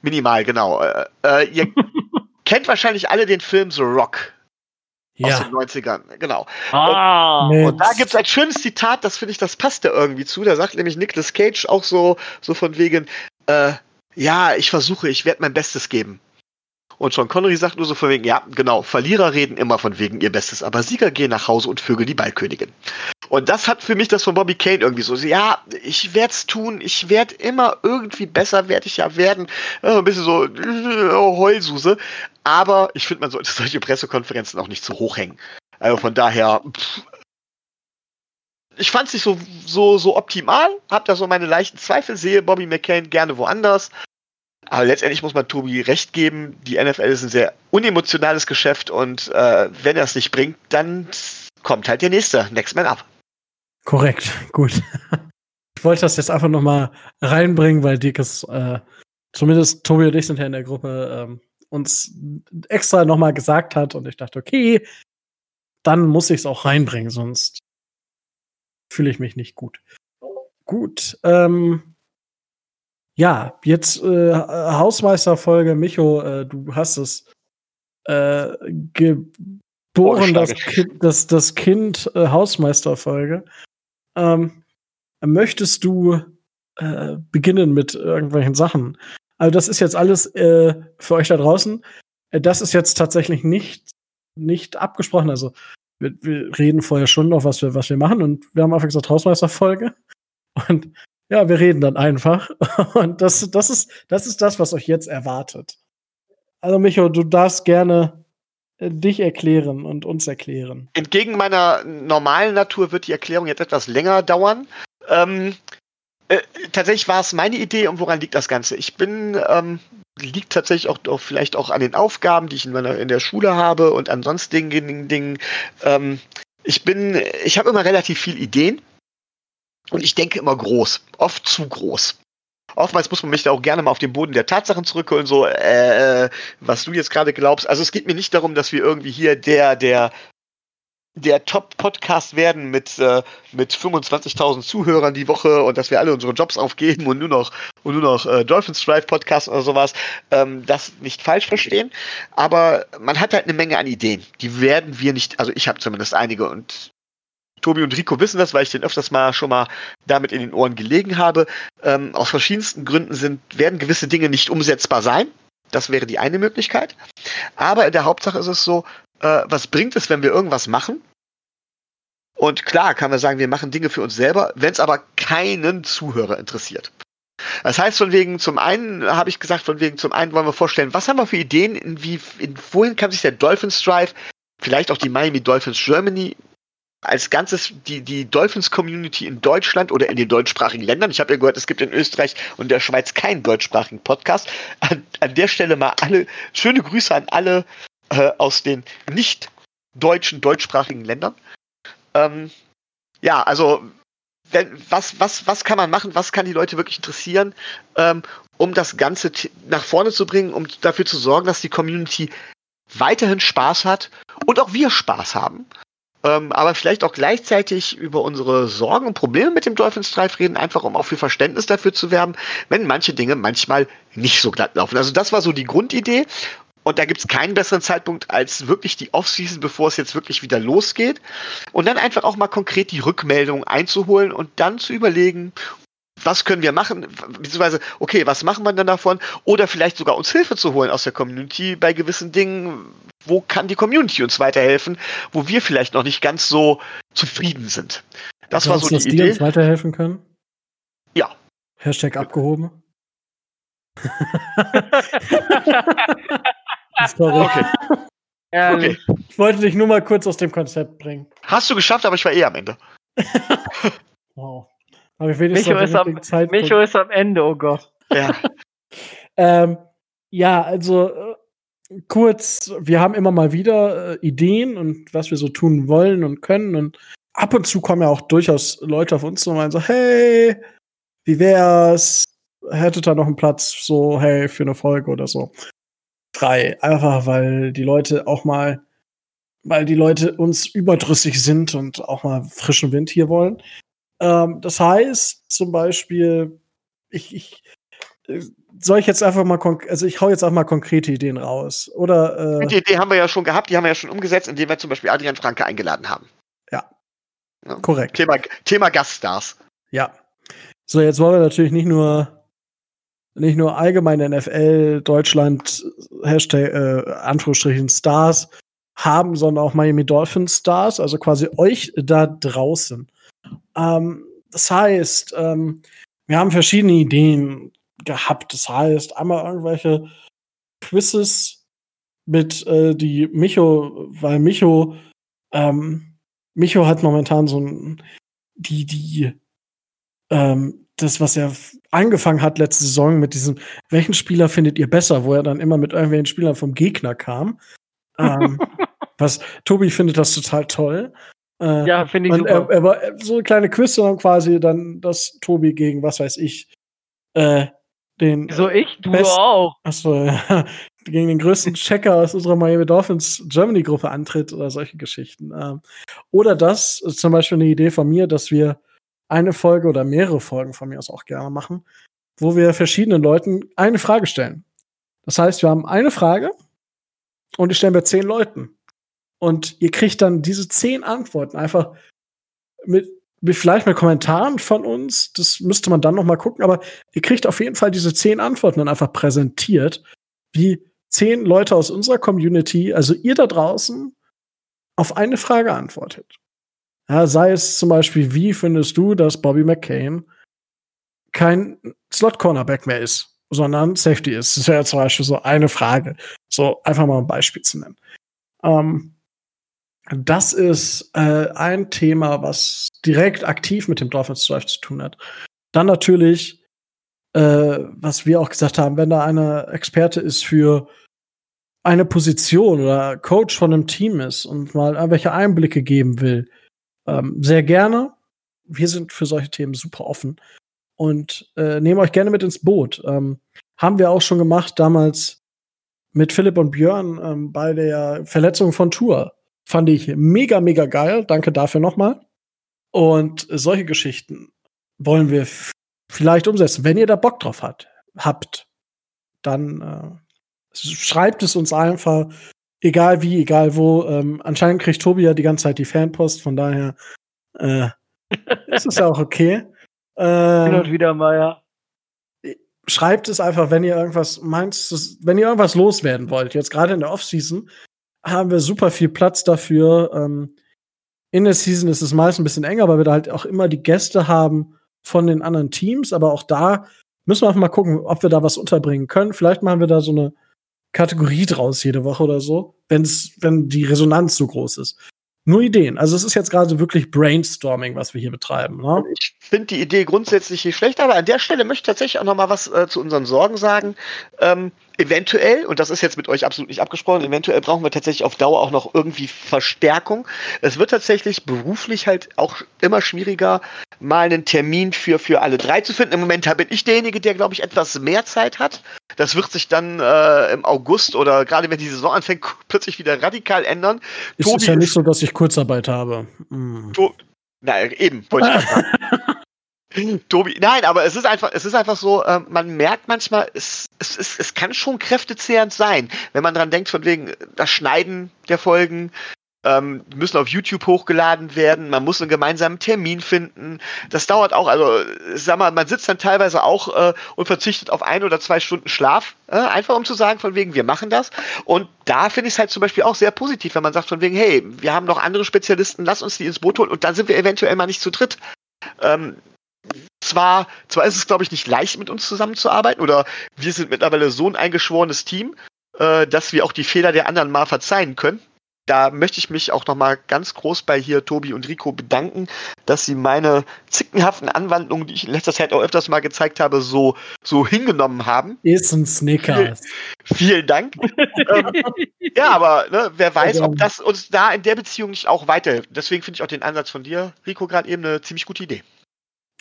S3: minimal, genau. Äh, äh, ihr [LAUGHS] kennt wahrscheinlich alle den Film The Rock ja. aus den 90ern, genau. Ah, und, und da gibt es ein schönes Zitat, das finde ich, das passt da irgendwie zu. Da sagt nämlich Nicolas Cage auch so, so von wegen, äh, ja, ich versuche, ich werde mein Bestes geben. Und Sean Connery sagt nur so von wegen, ja, genau, Verlierer reden immer von wegen ihr Bestes, aber Sieger gehen nach Hause und vögeln die Ballkönigin. Und das hat für mich das von Bobby Kane irgendwie so, ja, ich werde es tun, ich werde immer irgendwie besser, werde ich ja werden. Ja, ein bisschen so äh, Heulsuse. Aber ich finde, man sollte [LAUGHS] solche Pressekonferenzen auch nicht zu hoch hängen. Also von daher, pff, ich fand es nicht so, so, so optimal, hab da so meine leichten Zweifel, sehe Bobby McCain gerne woanders. Aber letztendlich muss man Tobi recht geben, die NFL ist ein sehr unemotionales Geschäft und äh, wenn er es nicht bringt, dann kommt halt der nächste, Next Man Up.
S1: Korrekt, gut. [LAUGHS] Ich wollte das jetzt einfach noch mal reinbringen, weil Dickes, äh, zumindest Tobi und ich sind ja in der Gruppe, ähm, uns extra noch mal gesagt hat und ich dachte, okay, dann muss ich es auch reinbringen, sonst fühle ich mich nicht gut. Gut, ähm, ja, jetzt äh, Hausmeisterfolge, Micho, äh, du hast es äh, geboren, das Kind, das, das Kind äh, Hausmeisterfolge. Ähm, möchtest du äh, beginnen mit irgendwelchen Sachen? Also das ist jetzt alles äh, für euch da draußen. Äh, das ist jetzt tatsächlich nicht, nicht abgesprochen. Also wir, wir reden vorher schon noch, was wir, was wir machen und wir haben einfach gesagt Hausmeisterfolge. Und ja, wir reden dann einfach. [LAUGHS] Und das, das, ist, das ist das, was euch jetzt erwartet. Also, Micho, du darfst gerne äh, dich erklären und uns erklären.
S3: Entgegen meiner normalen Natur wird die Erklärung jetzt etwas länger dauern. Ähm, äh, tatsächlich war es meine Idee und woran liegt das Ganze? Ich bin, ähm, liegt tatsächlich auch, auch, vielleicht auch an den Aufgaben, die ich in meiner in der Schule habe und an sonstigen Dingen. Ähm, ich bin, ich habe immer relativ viel Ideen und ich denke immer groß, oft zu groß. Oftmals muss man mich da auch gerne mal auf den Boden der Tatsachen zurückholen, so, äh, was du jetzt gerade glaubst. Also es geht mir nicht darum, dass wir irgendwie hier der, der, der Top-Podcast werden mit, äh, mit 25.000 Zuhörern die Woche und dass wir alle unsere Jobs aufgeben und nur noch, und nur noch äh, Dolphins Drive Podcast oder sowas. Ähm, das nicht falsch verstehen. Aber man hat halt eine Menge an Ideen. Die werden wir nicht, also ich habe zumindest einige und Tobi und Rico wissen das, weil ich den öfters mal schon mal damit in den Ohren gelegen habe. Ähm, aus verschiedensten Gründen sind, werden gewisse Dinge nicht umsetzbar sein. Das wäre die eine Möglichkeit. Aber in der Hauptsache ist es so, äh, was bringt es, wenn wir irgendwas machen? Und klar kann man sagen, wir machen Dinge für uns selber, wenn es aber keinen Zuhörer interessiert. Das heißt, von wegen, zum einen habe ich gesagt, von wegen, zum einen wollen wir vorstellen, was haben wir für Ideen, in wie, in, wohin kann sich der Dolphins Drive, vielleicht auch die Miami Dolphins Germany als Ganzes die, die Dolphins-Community in Deutschland oder in den deutschsprachigen Ländern. Ich habe ja gehört, es gibt in Österreich und der Schweiz keinen deutschsprachigen Podcast. An, an der Stelle mal alle schöne Grüße an alle äh, aus den nicht deutschen, deutschsprachigen Ländern. Ähm, ja, also wenn, was, was, was kann man machen, was kann die Leute wirklich interessieren, ähm, um das Ganze nach vorne zu bringen, um dafür zu sorgen, dass die Community weiterhin Spaß hat und auch wir Spaß haben ähm, aber vielleicht auch gleichzeitig über unsere Sorgen und Probleme mit dem Dolphins Drive reden, einfach um auch für Verständnis dafür zu werben, wenn manche Dinge manchmal nicht so glatt laufen. Also das war so die Grundidee. Und da gibt es keinen besseren Zeitpunkt als wirklich die Offseason, bevor es jetzt wirklich wieder losgeht. Und dann einfach auch mal konkret die Rückmeldung einzuholen und dann zu überlegen, was können wir machen, beziehungsweise, okay, was machen wir dann davon? Oder vielleicht sogar uns Hilfe zu holen aus der Community bei gewissen Dingen. Wo kann die Community uns weiterhelfen, wo wir vielleicht noch nicht ganz so zufrieden sind?
S1: Das Glaubst war so die, die Idee. Die uns weiterhelfen können?
S3: Ja.
S1: Hashtag abgehoben. [LAUGHS] [LAUGHS] Sorry. Okay. okay. Ich wollte dich nur mal kurz aus dem Konzept bringen.
S3: Hast du geschafft, aber ich war eh am Ende. [LAUGHS]
S2: wow. Aber ich Micho, ist am, Micho ist am Ende, oh Gott.
S3: Ja. [LAUGHS]
S1: ähm, ja, also äh, kurz, wir haben immer mal wieder äh, Ideen und was wir so tun wollen und können und ab und zu kommen ja auch durchaus Leute auf uns zu und meinen so, hey, wie wär's? Hättet ihr noch einen Platz so, hey, für eine Folge oder so? Frei. Einfach, weil die Leute auch mal, weil die Leute uns überdrüssig sind und auch mal frischen Wind hier wollen. Ähm, das heißt zum Beispiel, ich, ich äh, soll ich jetzt einfach mal, also ich hau jetzt auch mal konkrete Ideen raus. Oder,
S3: äh, die Idee haben wir ja schon gehabt, die haben wir ja schon umgesetzt, indem wir zum Beispiel Adrian Franke eingeladen haben.
S1: Ja. ja. Korrekt.
S3: Thema, Thema Gaststars.
S1: Ja. So, jetzt wollen wir natürlich nicht nur nicht nur allgemeine NFL Deutschland Hashtag äh, Anführungsstrichen Stars haben, sondern auch Miami Dolphins Stars, also quasi euch da draußen. Ähm, das heißt, ähm, wir haben verschiedene Ideen gehabt. Das heißt, einmal irgendwelche Quizzes mit äh, die Micho, weil Micho, ähm, Micho hat momentan so ein, die, die, ähm, das, was er angefangen hat letzte Saison mit diesem, welchen Spieler findet ihr besser, wo er dann immer mit irgendwelchen Spielern vom Gegner kam. ähm, [LAUGHS] was Tobi findet das total toll.
S2: Äh, ja, finde ich
S1: und super. Er, er war so eine kleine Quiz, sondern quasi dann das Tobi gegen, was weiß ich, äh, den.
S2: So ich? Du Best auch.
S1: Achso, ja. [LAUGHS] Gegen den größten Checker aus unserer Miami Dolphins Germany Gruppe antritt oder solche Geschichten. Ähm, oder das ist zum Beispiel eine Idee von mir, dass wir eine Folge oder mehrere Folgen von mir aus auch gerne machen, wo wir verschiedenen Leuten eine Frage stellen. Das heißt, wir haben eine Frage und die stellen wir zehn Leuten. Und ihr kriegt dann diese zehn Antworten einfach mit, mit vielleicht mit Kommentaren von uns. Das müsste man dann noch mal gucken. Aber ihr kriegt auf jeden Fall diese zehn Antworten dann einfach präsentiert, wie zehn Leute aus unserer Community, also ihr da draußen, auf eine Frage antwortet. Ja, sei es zum Beispiel, wie findest du, dass Bobby McCain kein Slot-Cornerback mehr ist, sondern Safety ist? Das wäre zum Beispiel so eine Frage. So einfach mal ein Beispiel zu nennen. Ähm, das ist äh, ein Thema, was direkt aktiv mit dem Dolphins Drive zu tun hat. Dann natürlich, äh, was wir auch gesagt haben, wenn da eine Experte ist für eine Position oder Coach von einem Team ist und mal irgendwelche Einblicke geben will, ähm, sehr gerne. Wir sind für solche Themen super offen und äh, nehmen euch gerne mit ins Boot. Ähm, haben wir auch schon gemacht damals mit Philipp und Björn ähm, bei der Verletzung von Tour. Fand ich mega, mega geil. Danke dafür nochmal. Und solche Geschichten wollen wir vielleicht umsetzen. Wenn ihr da Bock drauf hat, habt, dann äh, schreibt es uns einfach, egal wie, egal wo. Ähm, anscheinend kriegt Tobi ja die ganze Zeit die Fanpost, von daher äh, [LAUGHS] ist es ja auch okay.
S2: Ähm, Hin und wieder mal, ja.
S1: Schreibt es einfach, wenn ihr irgendwas meint, wenn ihr irgendwas loswerden wollt. Jetzt gerade in der Offseason haben wir super viel Platz dafür. Ähm, in der Season ist es meist ein bisschen enger, weil wir da halt auch immer die Gäste haben von den anderen Teams. Aber auch da müssen wir einfach mal gucken, ob wir da was unterbringen können. Vielleicht machen wir da so eine Kategorie draus jede Woche oder so, wenn's, wenn die Resonanz so groß ist. Nur Ideen. Also es ist jetzt gerade wirklich Brainstorming, was wir hier betreiben. Ne?
S3: Ich finde die Idee grundsätzlich nicht schlecht, aber an der Stelle möchte ich tatsächlich auch noch mal was äh, zu unseren Sorgen sagen. Ähm, eventuell, und das ist jetzt mit euch absolut nicht abgesprochen, eventuell brauchen wir tatsächlich auf Dauer auch noch irgendwie Verstärkung. Es wird tatsächlich beruflich halt auch immer schwieriger, mal einen Termin für, für alle drei zu finden. Im Moment bin ich derjenige, der, glaube ich, etwas mehr Zeit hat. Das wird sich dann äh, im August oder gerade wenn die Saison anfängt, [LAUGHS] plötzlich wieder radikal ändern.
S1: Es Tobi ist ja nicht so, dass ich Kurzarbeit habe. Hm.
S3: Na, eben, wollte ich [LAUGHS] sagen. Tobi, nein, aber es ist einfach, es ist einfach so, äh, man merkt manchmal, es, es, es, es kann schon kräftezehrend sein, wenn man dran denkt, von wegen das Schneiden der Folgen, ähm, müssen auf YouTube hochgeladen werden, man muss einen gemeinsamen Termin finden. Das dauert auch, also sag mal, man sitzt dann teilweise auch äh, und verzichtet auf ein oder zwei Stunden Schlaf, äh, einfach um zu sagen, von wegen, wir machen das. Und da finde ich es halt zum Beispiel auch sehr positiv, wenn man sagt, von wegen, hey, wir haben noch andere Spezialisten, lass uns die ins Boot holen und dann sind wir eventuell mal nicht zu dritt. Ähm, zwar, zwar ist es, glaube ich, nicht leicht, mit uns zusammenzuarbeiten, oder wir sind mittlerweile so ein eingeschworenes Team, äh, dass wir auch die Fehler der anderen mal verzeihen können. da möchte ich mich auch nochmal ganz groß bei hier Tobi und Rico bedanken, dass sie meine zickenhaften Anwandlungen, die ich in letzter Zeit auch öfters mal gezeigt habe, so, so hingenommen haben.
S1: Ist ein Snickers.
S3: Vielen, vielen Dank. [LAUGHS] ähm, ja, aber ne, wer weiß, ob das uns da in der Beziehung nicht auch weiterhilft. Deswegen finde ich auch den Ansatz von dir, Rico, gerade eben eine ziemlich gute Idee.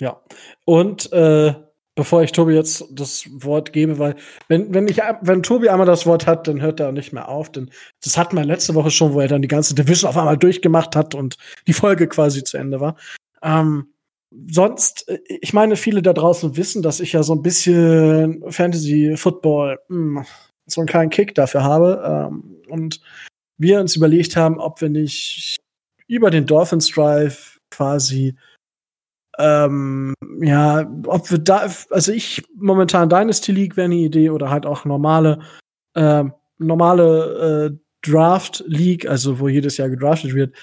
S1: Ja. Und äh, bevor ich Tobi jetzt das Wort gebe, weil wenn, wenn, ich, wenn Tobi einmal das Wort hat, dann hört er auch nicht mehr auf. Denn das hatten wir letzte Woche schon, wo er dann die ganze Division auf einmal durchgemacht hat und die Folge quasi zu Ende war. Ähm, sonst, äh, ich meine, viele da draußen wissen, dass ich ja so ein bisschen Fantasy Football, mh, hm, so einen kleinen Kick dafür habe. Ähm, und wir uns überlegt haben, ob wir nicht über den Dolphins Drive quasi ähm, ja, ob wir da, also ich momentan Dynasty League wäre eine Idee oder halt auch normale, äh, normale äh, Draft League, also wo jedes Jahr gedraftet wird.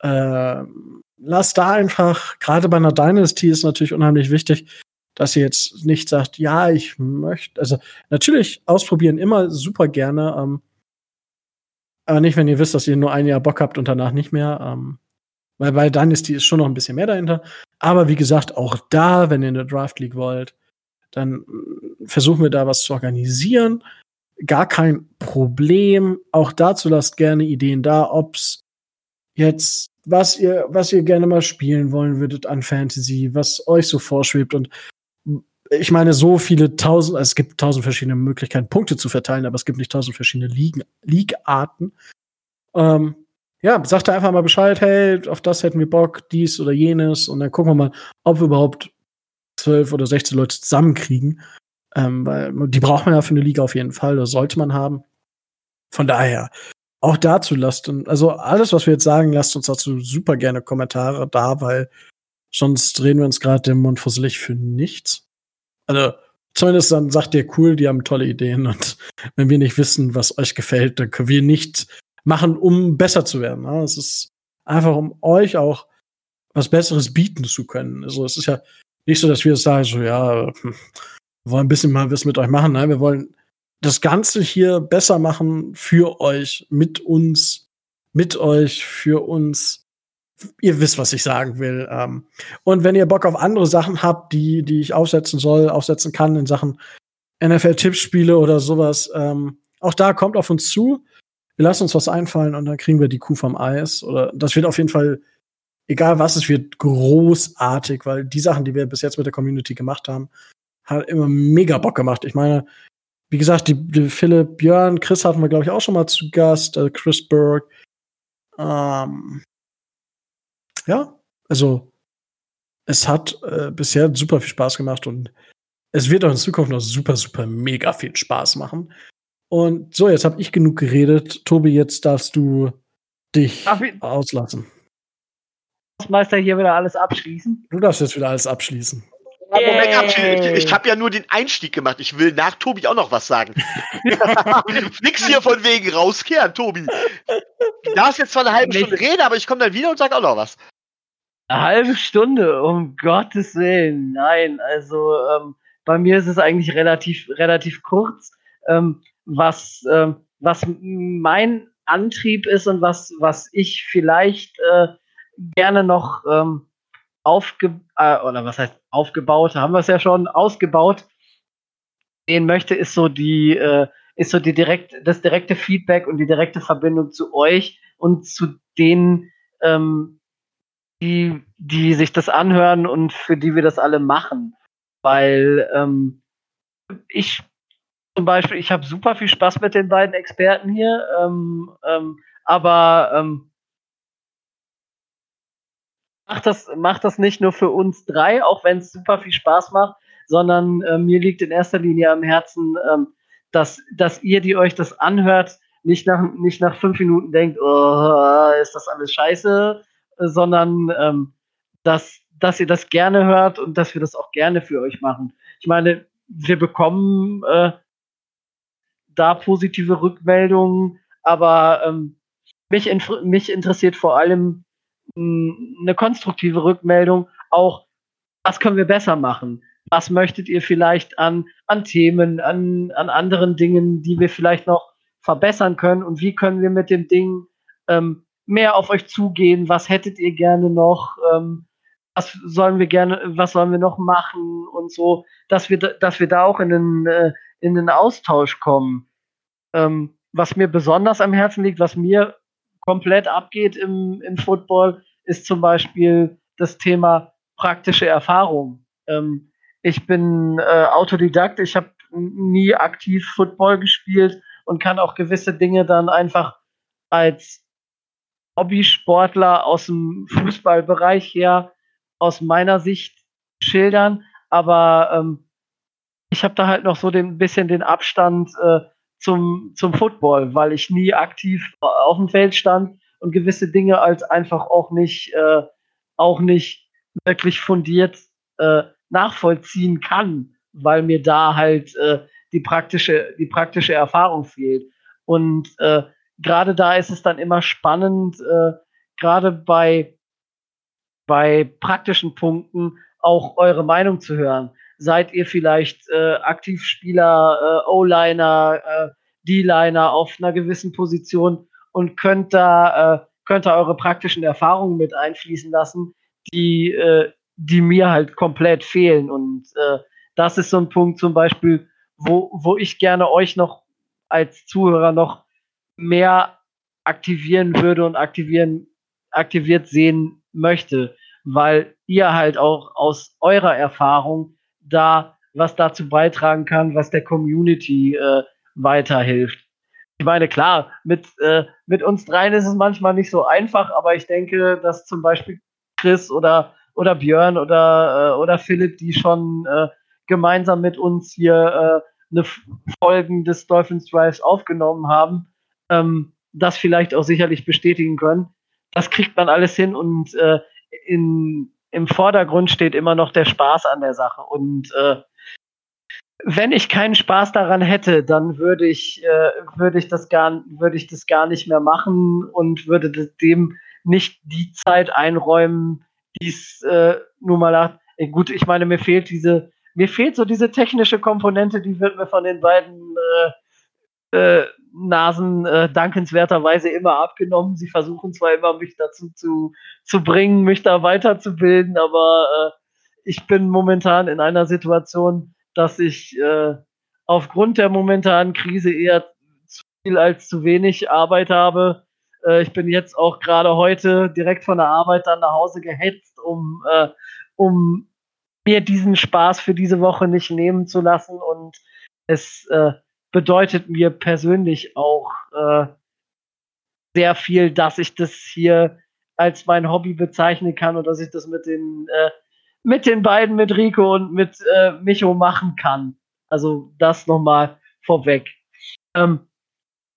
S1: Äh, lass da einfach, gerade bei einer Dynasty ist natürlich unheimlich wichtig, dass ihr jetzt nicht sagt, ja, ich möchte, also natürlich ausprobieren immer super gerne, ähm, aber nicht, wenn ihr wisst, dass ihr nur ein Jahr Bock habt und danach nicht mehr. Ähm, weil bei Dynasty ist schon noch ein bisschen mehr dahinter. Aber wie gesagt, auch da, wenn ihr eine Draft League wollt, dann mm, versuchen wir da was zu organisieren. Gar kein Problem. Auch dazu lasst gerne Ideen da, ob's jetzt, was ihr, was ihr gerne mal spielen wollen würdet an Fantasy, was euch so vorschwebt. Und ich meine, so viele tausend, also es gibt tausend verschiedene Möglichkeiten, Punkte zu verteilen, aber es gibt nicht tausend verschiedene Ligen, League-Arten. Ähm, ja, sagt er einfach mal Bescheid, hey, auf das hätten wir Bock, dies oder jenes. Und dann gucken wir mal, ob wir überhaupt zwölf oder 16 Leute zusammenkriegen. Ähm, weil die braucht man ja für eine Liga auf jeden Fall, das sollte man haben. Von daher, auch dazu lasst uns, also alles, was wir jetzt sagen, lasst uns dazu super gerne Kommentare da, weil sonst drehen wir uns gerade den Mund fusselig für nichts. Also, zumindest dann sagt ihr cool, die haben tolle Ideen und wenn wir nicht wissen, was euch gefällt, dann können wir nicht machen, um besser zu werden. Ne? Es ist einfach, um euch auch was Besseres bieten zu können. Also es ist ja nicht so, dass wir sagen, so ja, hm, wir wollen ein bisschen mal was mit euch machen. Nein, wir wollen das Ganze hier besser machen für euch, mit uns, mit euch, für uns. Ihr wisst, was ich sagen will. Ähm, und wenn ihr Bock auf andere Sachen habt, die, die ich aufsetzen soll, aufsetzen kann in Sachen NFL-Tippspiele oder sowas, ähm, auch da kommt auf uns zu wir lassen uns was einfallen und dann kriegen wir die Kuh vom Eis. Oder das wird auf jeden Fall, egal was es wird, großartig, weil die Sachen, die wir bis jetzt mit der Community gemacht haben, hat immer mega Bock gemacht. Ich meine, wie gesagt, die, die Philipp, Björn, Chris hatten wir, glaube ich, auch schon mal zu Gast, äh, Chris Berg. Ähm, ja, also es hat äh, bisher super viel Spaß gemacht und es wird auch in Zukunft noch super, super mega viel Spaß machen. Und so, jetzt habe ich genug geredet. Tobi, jetzt darfst du dich auslassen.
S2: Meister hier wieder alles abschließen?
S1: Du darfst jetzt wieder alles abschließen.
S3: Moment, ich, ich habe ja nur den Einstieg gemacht. Ich will nach Tobi auch noch was sagen. [LAUGHS] Nix hier von wegen rauskehren, Tobi. Du darfst jetzt zwar eine halbe Stunde reden, aber ich komme dann wieder und sag auch noch was.
S2: Eine halbe Stunde, um Gottes Willen. Nein, also ähm, bei mir ist es eigentlich relativ, relativ kurz. Ähm, was, äh, was mein Antrieb ist und was, was ich vielleicht äh, gerne noch ähm, aufge äh, oder was heißt aufgebaut, haben wir es ja schon, ausgebaut sehen möchte, ist so die, äh, ist so die direkt, das direkte Feedback und die direkte Verbindung zu euch und zu denen, ähm, die, die sich das anhören und für die wir das alle machen. Weil ähm, ich zum Beispiel, ich habe super viel Spaß mit den beiden Experten hier, ähm, ähm, aber ähm, macht das, macht das nicht nur für uns drei, auch wenn es super viel Spaß macht, sondern äh, mir liegt in erster Linie am Herzen, ähm, dass, dass ihr, die euch das anhört, nicht nach, nicht nach fünf Minuten denkt, oh, ist das alles scheiße, sondern ähm, dass, dass ihr das gerne hört und dass wir das auch gerne für euch machen. Ich meine, wir bekommen äh, da positive Rückmeldungen, aber ähm, mich, mich interessiert vor allem mh, hm, eine konstruktive Rückmeldung, auch was können wir besser machen? Was möchtet ihr vielleicht an, an Themen, an, an anderen Dingen, die wir vielleicht noch verbessern können und wie können wir mit dem Ding ähm, mehr auf euch zugehen. Was hättet ihr gerne noch? Ähm, was sollen wir gerne, was sollen wir noch machen und so, dass wir, dass wir da auch in den, äh, in den Austausch kommen. Ähm, was mir besonders am Herzen liegt, was mir komplett abgeht im, im Football, ist zum Beispiel das Thema praktische Erfahrung. Ähm, ich bin äh, Autodidakt, ich habe nie aktiv Football gespielt und kann auch gewisse Dinge dann einfach als Hobbysportler aus dem Fußballbereich her aus meiner Sicht schildern. Aber ähm, ich habe da halt noch so ein bisschen den Abstand äh, zum, zum Football, weil ich nie aktiv auf dem Feld stand und gewisse Dinge als einfach auch nicht, äh, auch nicht wirklich fundiert äh, nachvollziehen kann, weil mir da halt äh, die praktische, die praktische Erfahrung fehlt. Und äh, gerade da ist es dann immer spannend, äh, gerade bei, bei praktischen Punkten auch eure Meinung zu hören. Seid ihr vielleicht äh, Aktivspieler, äh, O-Liner, äh, D-Liner auf einer gewissen Position und könnt da, äh, könnt da eure praktischen Erfahrungen mit einfließen lassen, die, äh, die mir halt komplett fehlen. Und äh, das ist so ein Punkt zum Beispiel, wo, wo ich gerne euch noch als Zuhörer noch mehr aktivieren würde und aktivieren, aktiviert sehen möchte, weil ihr halt auch aus eurer Erfahrung da was dazu beitragen kann, was der Community äh, weiterhilft. Ich meine, klar, mit, äh, mit uns dreien ist es manchmal nicht so einfach, aber ich denke, dass zum Beispiel Chris oder, oder Björn oder, äh, oder Philipp, die schon äh, gemeinsam mit uns hier äh, eine Folgen des Dolphins Drives aufgenommen haben, ähm, das vielleicht auch sicherlich bestätigen können. Das kriegt man alles hin und äh, in, im Vordergrund steht immer noch der Spaß an der Sache. Und äh, wenn ich keinen Spaß daran hätte, dann würde ich, äh, würde ich das gar, würde ich das gar nicht mehr machen und würde dem nicht die Zeit einräumen, die es äh, nun mal hat. Gut, ich meine, mir fehlt diese, mir fehlt so diese technische Komponente, die wird mir von den beiden äh, äh, Nasen äh, dankenswerterweise immer abgenommen. Sie versuchen zwar immer, mich dazu zu, zu bringen, mich da weiterzubilden, aber äh, ich bin momentan in einer Situation, dass ich äh, aufgrund der momentanen Krise eher zu viel als zu wenig Arbeit habe. Äh, ich bin jetzt auch gerade heute direkt von der Arbeit dann nach Hause gehetzt, um, äh, um mir diesen Spaß für diese Woche nicht nehmen zu lassen und es äh, bedeutet mir persönlich auch äh, sehr viel, dass ich das hier als mein Hobby bezeichnen kann und dass ich das mit den, äh, mit den beiden, mit Rico und mit äh, Micho machen kann. Also das nochmal vorweg. Ähm,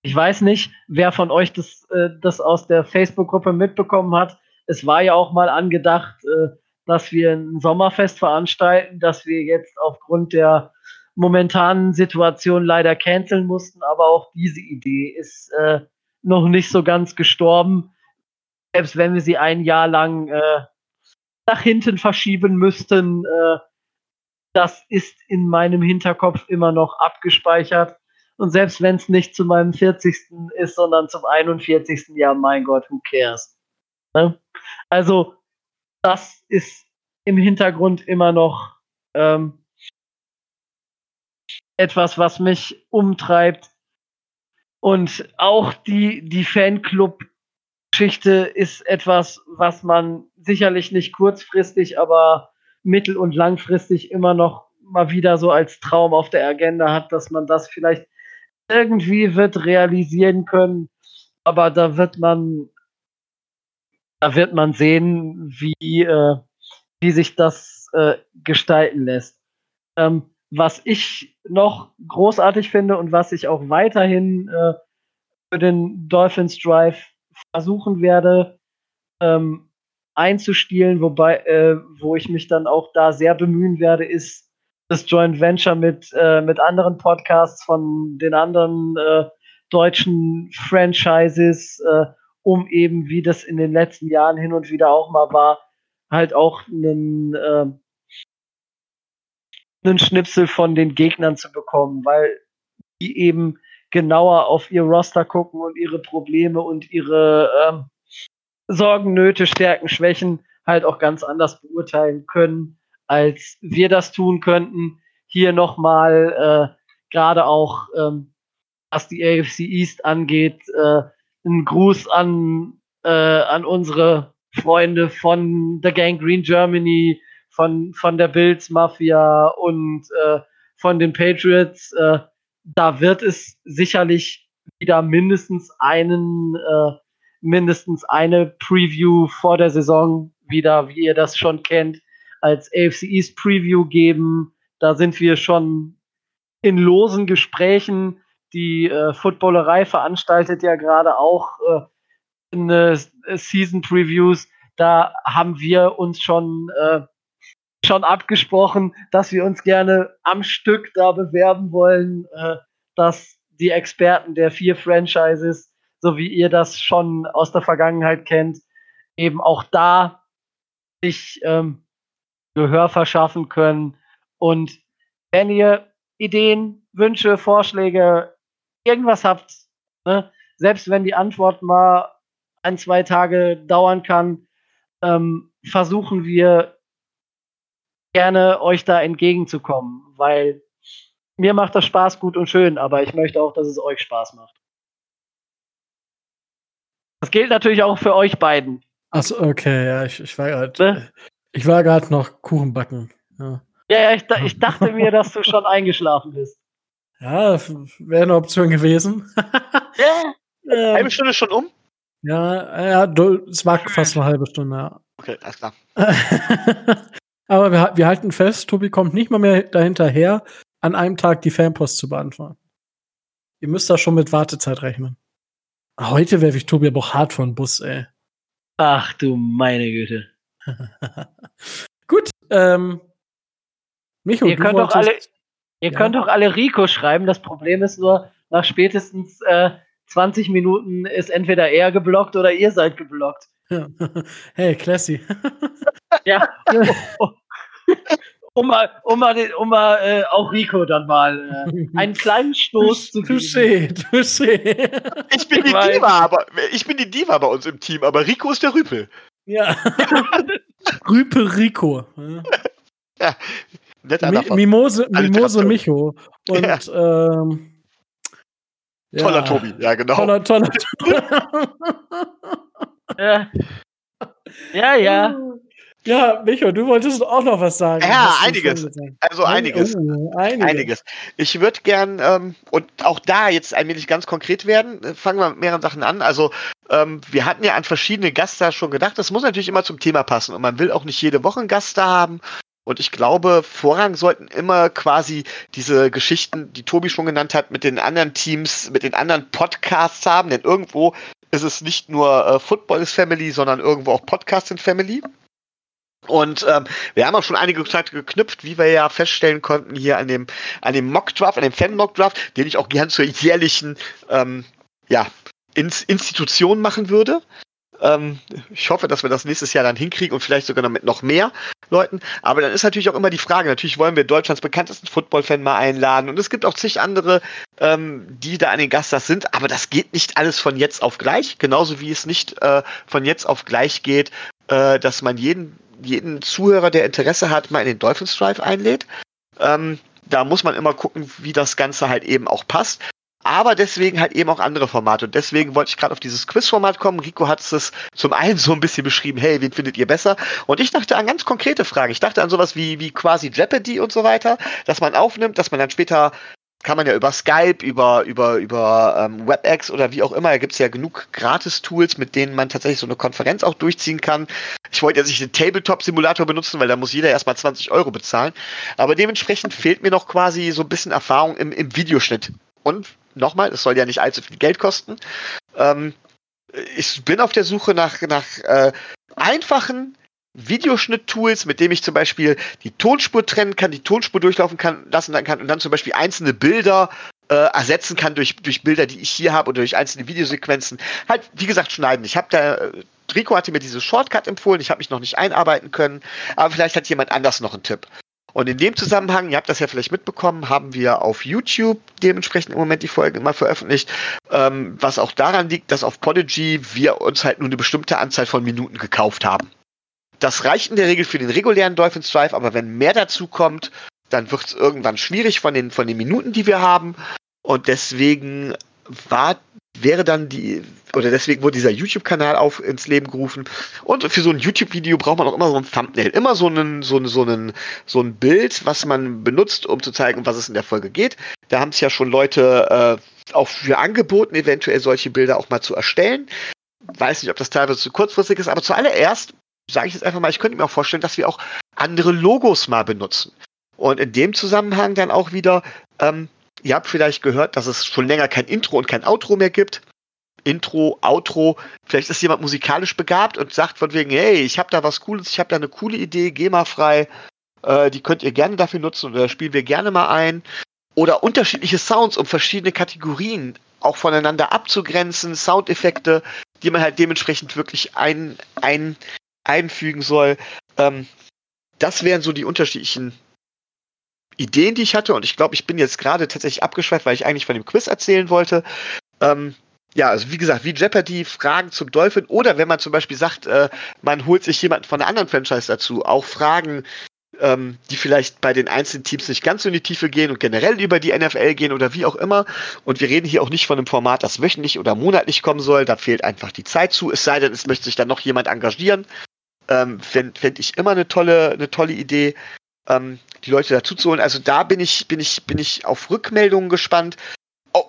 S2: ich weiß nicht, wer von euch das, äh, das aus der Facebook-Gruppe mitbekommen hat. Es war ja auch mal angedacht, äh, dass wir ein Sommerfest veranstalten, dass wir jetzt aufgrund der momentanen Situation leider canceln mussten, aber auch diese Idee ist äh, noch nicht so ganz gestorben. Selbst wenn wir sie ein Jahr lang äh, nach hinten verschieben müssten, äh, das ist in meinem Hinterkopf immer noch abgespeichert. Und selbst wenn es nicht zu meinem 40. ist, sondern zum 41. Jahr, mein Gott, who cares? Ne? Also, das ist im Hintergrund immer noch ähm, etwas, was mich umtreibt. Und auch die, die Fanclub-Geschichte ist etwas, was man sicherlich nicht kurzfristig, aber mittel- und langfristig immer noch mal wieder so als Traum auf der Agenda hat, dass man das vielleicht irgendwie wird realisieren können. Aber da wird man, da wird man sehen, wie, äh, wie sich das äh, gestalten lässt. Ähm, was ich noch großartig finde und was ich auch weiterhin äh, für den Dolphins Drive versuchen werde ähm, einzustielen, wobei, äh, wo ich mich dann auch da sehr bemühen werde, ist das Joint Venture mit, äh, mit anderen Podcasts von den anderen äh, deutschen Franchises, äh, um eben, wie das in den letzten Jahren hin und wieder auch mal war, halt auch einen äh, einen Schnipsel von den Gegnern zu bekommen, weil die eben genauer auf ihr Roster gucken und ihre Probleme und ihre ähm, Sorgen, Nöte, Stärken, Schwächen halt auch ganz anders beurteilen können, als wir das tun könnten. Hier nochmal äh, gerade auch, ähm, was die AFC East angeht, äh, ein Gruß an, äh, an unsere Freunde von The Gang Green Germany, von, von der Bills Mafia und äh, von den Patriots. Äh, da wird es sicherlich wieder mindestens einen, äh, mindestens eine Preview vor der Saison wieder, wie ihr das schon kennt, als AFC East Preview geben. Da sind wir schon in losen Gesprächen. Die äh, Footballerei veranstaltet ja gerade auch äh, eine Season Previews. Da haben wir uns schon äh, schon abgesprochen, dass wir uns gerne am Stück da bewerben wollen, äh, dass die Experten der vier Franchises, so wie ihr das schon aus der Vergangenheit kennt, eben auch da sich ähm, Gehör verschaffen können. Und wenn ihr Ideen, Wünsche, Vorschläge, irgendwas habt, ne, selbst wenn die Antwort mal ein, zwei Tage dauern kann, ähm, versuchen wir gerne euch da entgegenzukommen, weil mir macht das Spaß gut und schön, aber ich möchte auch, dass es euch Spaß macht. Das gilt natürlich auch für euch beiden.
S1: Achso, okay, ja, ich, ich war gerade ne? ich war gerade noch Kuchenbacken. Ja,
S2: ja, ja ich, ich, dachte mir, dass du schon eingeschlafen bist. [LAUGHS]
S1: Ja, wäre eine Option gewesen.
S3: ja. [LAUGHS] Ähm, halbe Stunde schon um?
S1: Ja, ja, es war fast eine halbe Stunde, ja.
S3: Okay, alles klar. [LAUGHS]
S1: Aber wir, wir halten fest, Tobi kommt nicht mal mehr dahinterher, an einem Tag die Fanpost zu beantworten. Ihr müsst da schon mit Wartezeit rechnen. Heute werfe ich Tobi aber auch hart von Bus, ey.
S2: Ach du meine Güte. [LAUGHS]
S1: Gut, ähm.
S2: Micho, ihr könnt doch alle, ihr ja? könnt doch alle Rico schreiben. Das Problem ist nur, nach spätestens äh, 20 Minuten ist entweder er geblockt oder ihr seid geblockt. [LAUGHS]
S1: Hey, classy.
S2: ja. [LAUGHS] um mal, um mal, um mal äh, auch Rico dann mal äh, [LAUGHS] einen kleinen Stoß zu
S1: touché, touché.
S3: Ich bin die Diva, aber ich bin die Diva bei uns im Team, aber Rico ist der Rüpel.
S1: Ja. [LAUGHS] Rüpel Rico.
S3: Ja.
S1: Netter Mi Mimose, Mimose Micho. Und ja. ähm,
S3: ja. Toller Tobi, ja genau.
S1: Toller, toller. [LAUGHS]
S2: ja. Ja, ja.
S1: Ja, Micho, du wolltest auch noch was sagen.
S3: Ja, einiges. Also einiges. Oh, einiges. einiges. Ich würde gern, ähm, und auch da jetzt ein wenig ganz konkret werden, fangen wir mit mehreren Sachen an. Also, ähm, wir hatten ja an verschiedene Gäste schon gedacht, das muss natürlich immer zum Thema passen. Und man will auch nicht jede Woche einen Gast da haben. Und ich glaube, Vorrang sollten immer quasi diese Geschichten, die Tobi schon genannt hat, mit den anderen Teams, mit den anderen Podcasts haben. Denn irgendwo ist es nicht nur äh, Football is Family, sondern irgendwo auch Podcast in Family. Und ähm, wir haben auch schon einige Kontakte geknüpft, wie wir ja feststellen konnten hier an dem, an dem Mock-Draft, an dem Fan-Mock-Draft, den ich auch gern zur jährlichen ähm, ja, Ins Institution machen würde. Ähm, ich hoffe, dass wir das nächstes Jahr dann hinkriegen und vielleicht sogar noch mit noch mehr Leuten. Aber dann ist natürlich auch immer die Frage, natürlich wollen wir Deutschlands bekanntesten Football-Fan mal einladen. Und es gibt auch zig andere, ähm, die da an den Gastas sind. Aber das geht nicht alles von jetzt auf gleich. Genauso wie es nicht äh, von jetzt auf gleich geht, äh, dass man jeden, jeden Zuhörer, der Interesse hat, mal in den Dolphins Drive einlädt. Ähm, da muss man immer gucken, wie das Ganze halt eben auch passt aber deswegen halt eben auch andere Formate. Und deswegen wollte ich gerade auf dieses Quiz-Format kommen. Rico hat es zum einen so ein bisschen beschrieben, hey, wen findet ihr besser? Und ich dachte an ganz konkrete Fragen. Ich dachte an sowas wie, wie quasi Jeopardy und so weiter, dass man aufnimmt, dass man dann später kann man ja über Skype, über, über, über ähm, WebEx oder wie auch immer, da gibt es ja genug Gratis-Tools, mit denen man tatsächlich so eine Konferenz auch durchziehen kann. Ich wollte jetzt nicht den Tabletop-Simulator benutzen, weil da muss jeder erstmal 20 Euro bezahlen. Aber dementsprechend fehlt mir noch quasi so ein bisschen Erfahrung im, im Videoschnitt. Und nochmal, es soll ja nicht allzu viel Geld kosten. Ähm, ich bin auf der Suche nach, nach äh, einfachen Videoschnitt-Tools, mit dem ich zum Beispiel die Tonspur trennen kann, die Tonspur durchlaufen kann, lassen kann und dann zum Beispiel einzelne Bilder äh, ersetzen kann durch, durch Bilder, die ich hier habe oder durch einzelne Videosequenzen. Halt, wie gesagt, schneiden. Ich habe da, äh, Rico hatte mir diese Shortcut empfohlen, ich habe mich noch nicht einarbeiten können, aber vielleicht hat jemand anders noch einen Tipp. Und in dem Zusammenhang, ihr habt das ja vielleicht mitbekommen, haben wir auf YouTube dementsprechend im Moment die Folgen immer veröffentlicht, ähm, was auch daran liegt, dass auf Podigy wir uns halt nur eine bestimmte Anzahl von Minuten gekauft haben. Das reicht in der Regel für den regulären Dolphins Drive, aber wenn mehr dazu kommt, dann wird es irgendwann schwierig von den, von den Minuten, die wir haben. Und deswegen war wäre dann die, oder deswegen wurde dieser YouTube-Kanal auf ins Leben gerufen. Und für so ein YouTube-Video braucht man auch immer so ein Thumbnail, immer so einen, so, einen, so, einen, so ein Bild, was man benutzt, um zu zeigen, was es in der Folge geht. Da haben es ja schon Leute äh, auch für angeboten, eventuell solche Bilder auch mal zu erstellen. Weiß nicht, ob das teilweise zu kurzfristig ist, aber zuallererst sage ich jetzt einfach mal, ich könnte mir auch vorstellen, dass wir auch andere Logos mal benutzen. Und in dem Zusammenhang dann auch wieder, ähm, Ihr habt vielleicht gehört, dass es schon länger kein Intro und kein Outro mehr gibt. Intro, Outro. Vielleicht ist jemand musikalisch begabt und sagt von wegen, hey, ich habe da was Cooles, ich habe da eine coole Idee, geh mal frei. Äh, die könnt ihr gerne dafür nutzen oder spielen wir gerne mal ein. Oder unterschiedliche Sounds, um verschiedene Kategorien auch voneinander abzugrenzen, Soundeffekte, die man halt dementsprechend wirklich ein, ein, einfügen soll. Ähm, das wären so die unterschiedlichen Ideen, die ich hatte. Und ich glaube, ich bin jetzt gerade tatsächlich abgeschweift, weil ich eigentlich von dem Quiz erzählen wollte. Ähm, ja, also wie gesagt, wie Jeopardy, Fragen zum Dolphin oder wenn man zum Beispiel sagt, äh, man holt sich jemanden von einer anderen Franchise dazu, auch Fragen, ähm, die vielleicht bei den einzelnen Teams nicht ganz so in die Tiefe gehen und generell über die NFL gehen oder wie auch immer. Und wir reden hier auch nicht von einem Format, das wöchentlich oder monatlich kommen soll. Da fehlt einfach die Zeit zu. Es sei denn, es möchte sich dann noch jemand engagieren. Ähm, Fände fänd ich immer eine tolle, eine tolle Idee ähm, die Leute dazu zu holen. Also da bin ich, bin ich, bin ich auf Rückmeldungen gespannt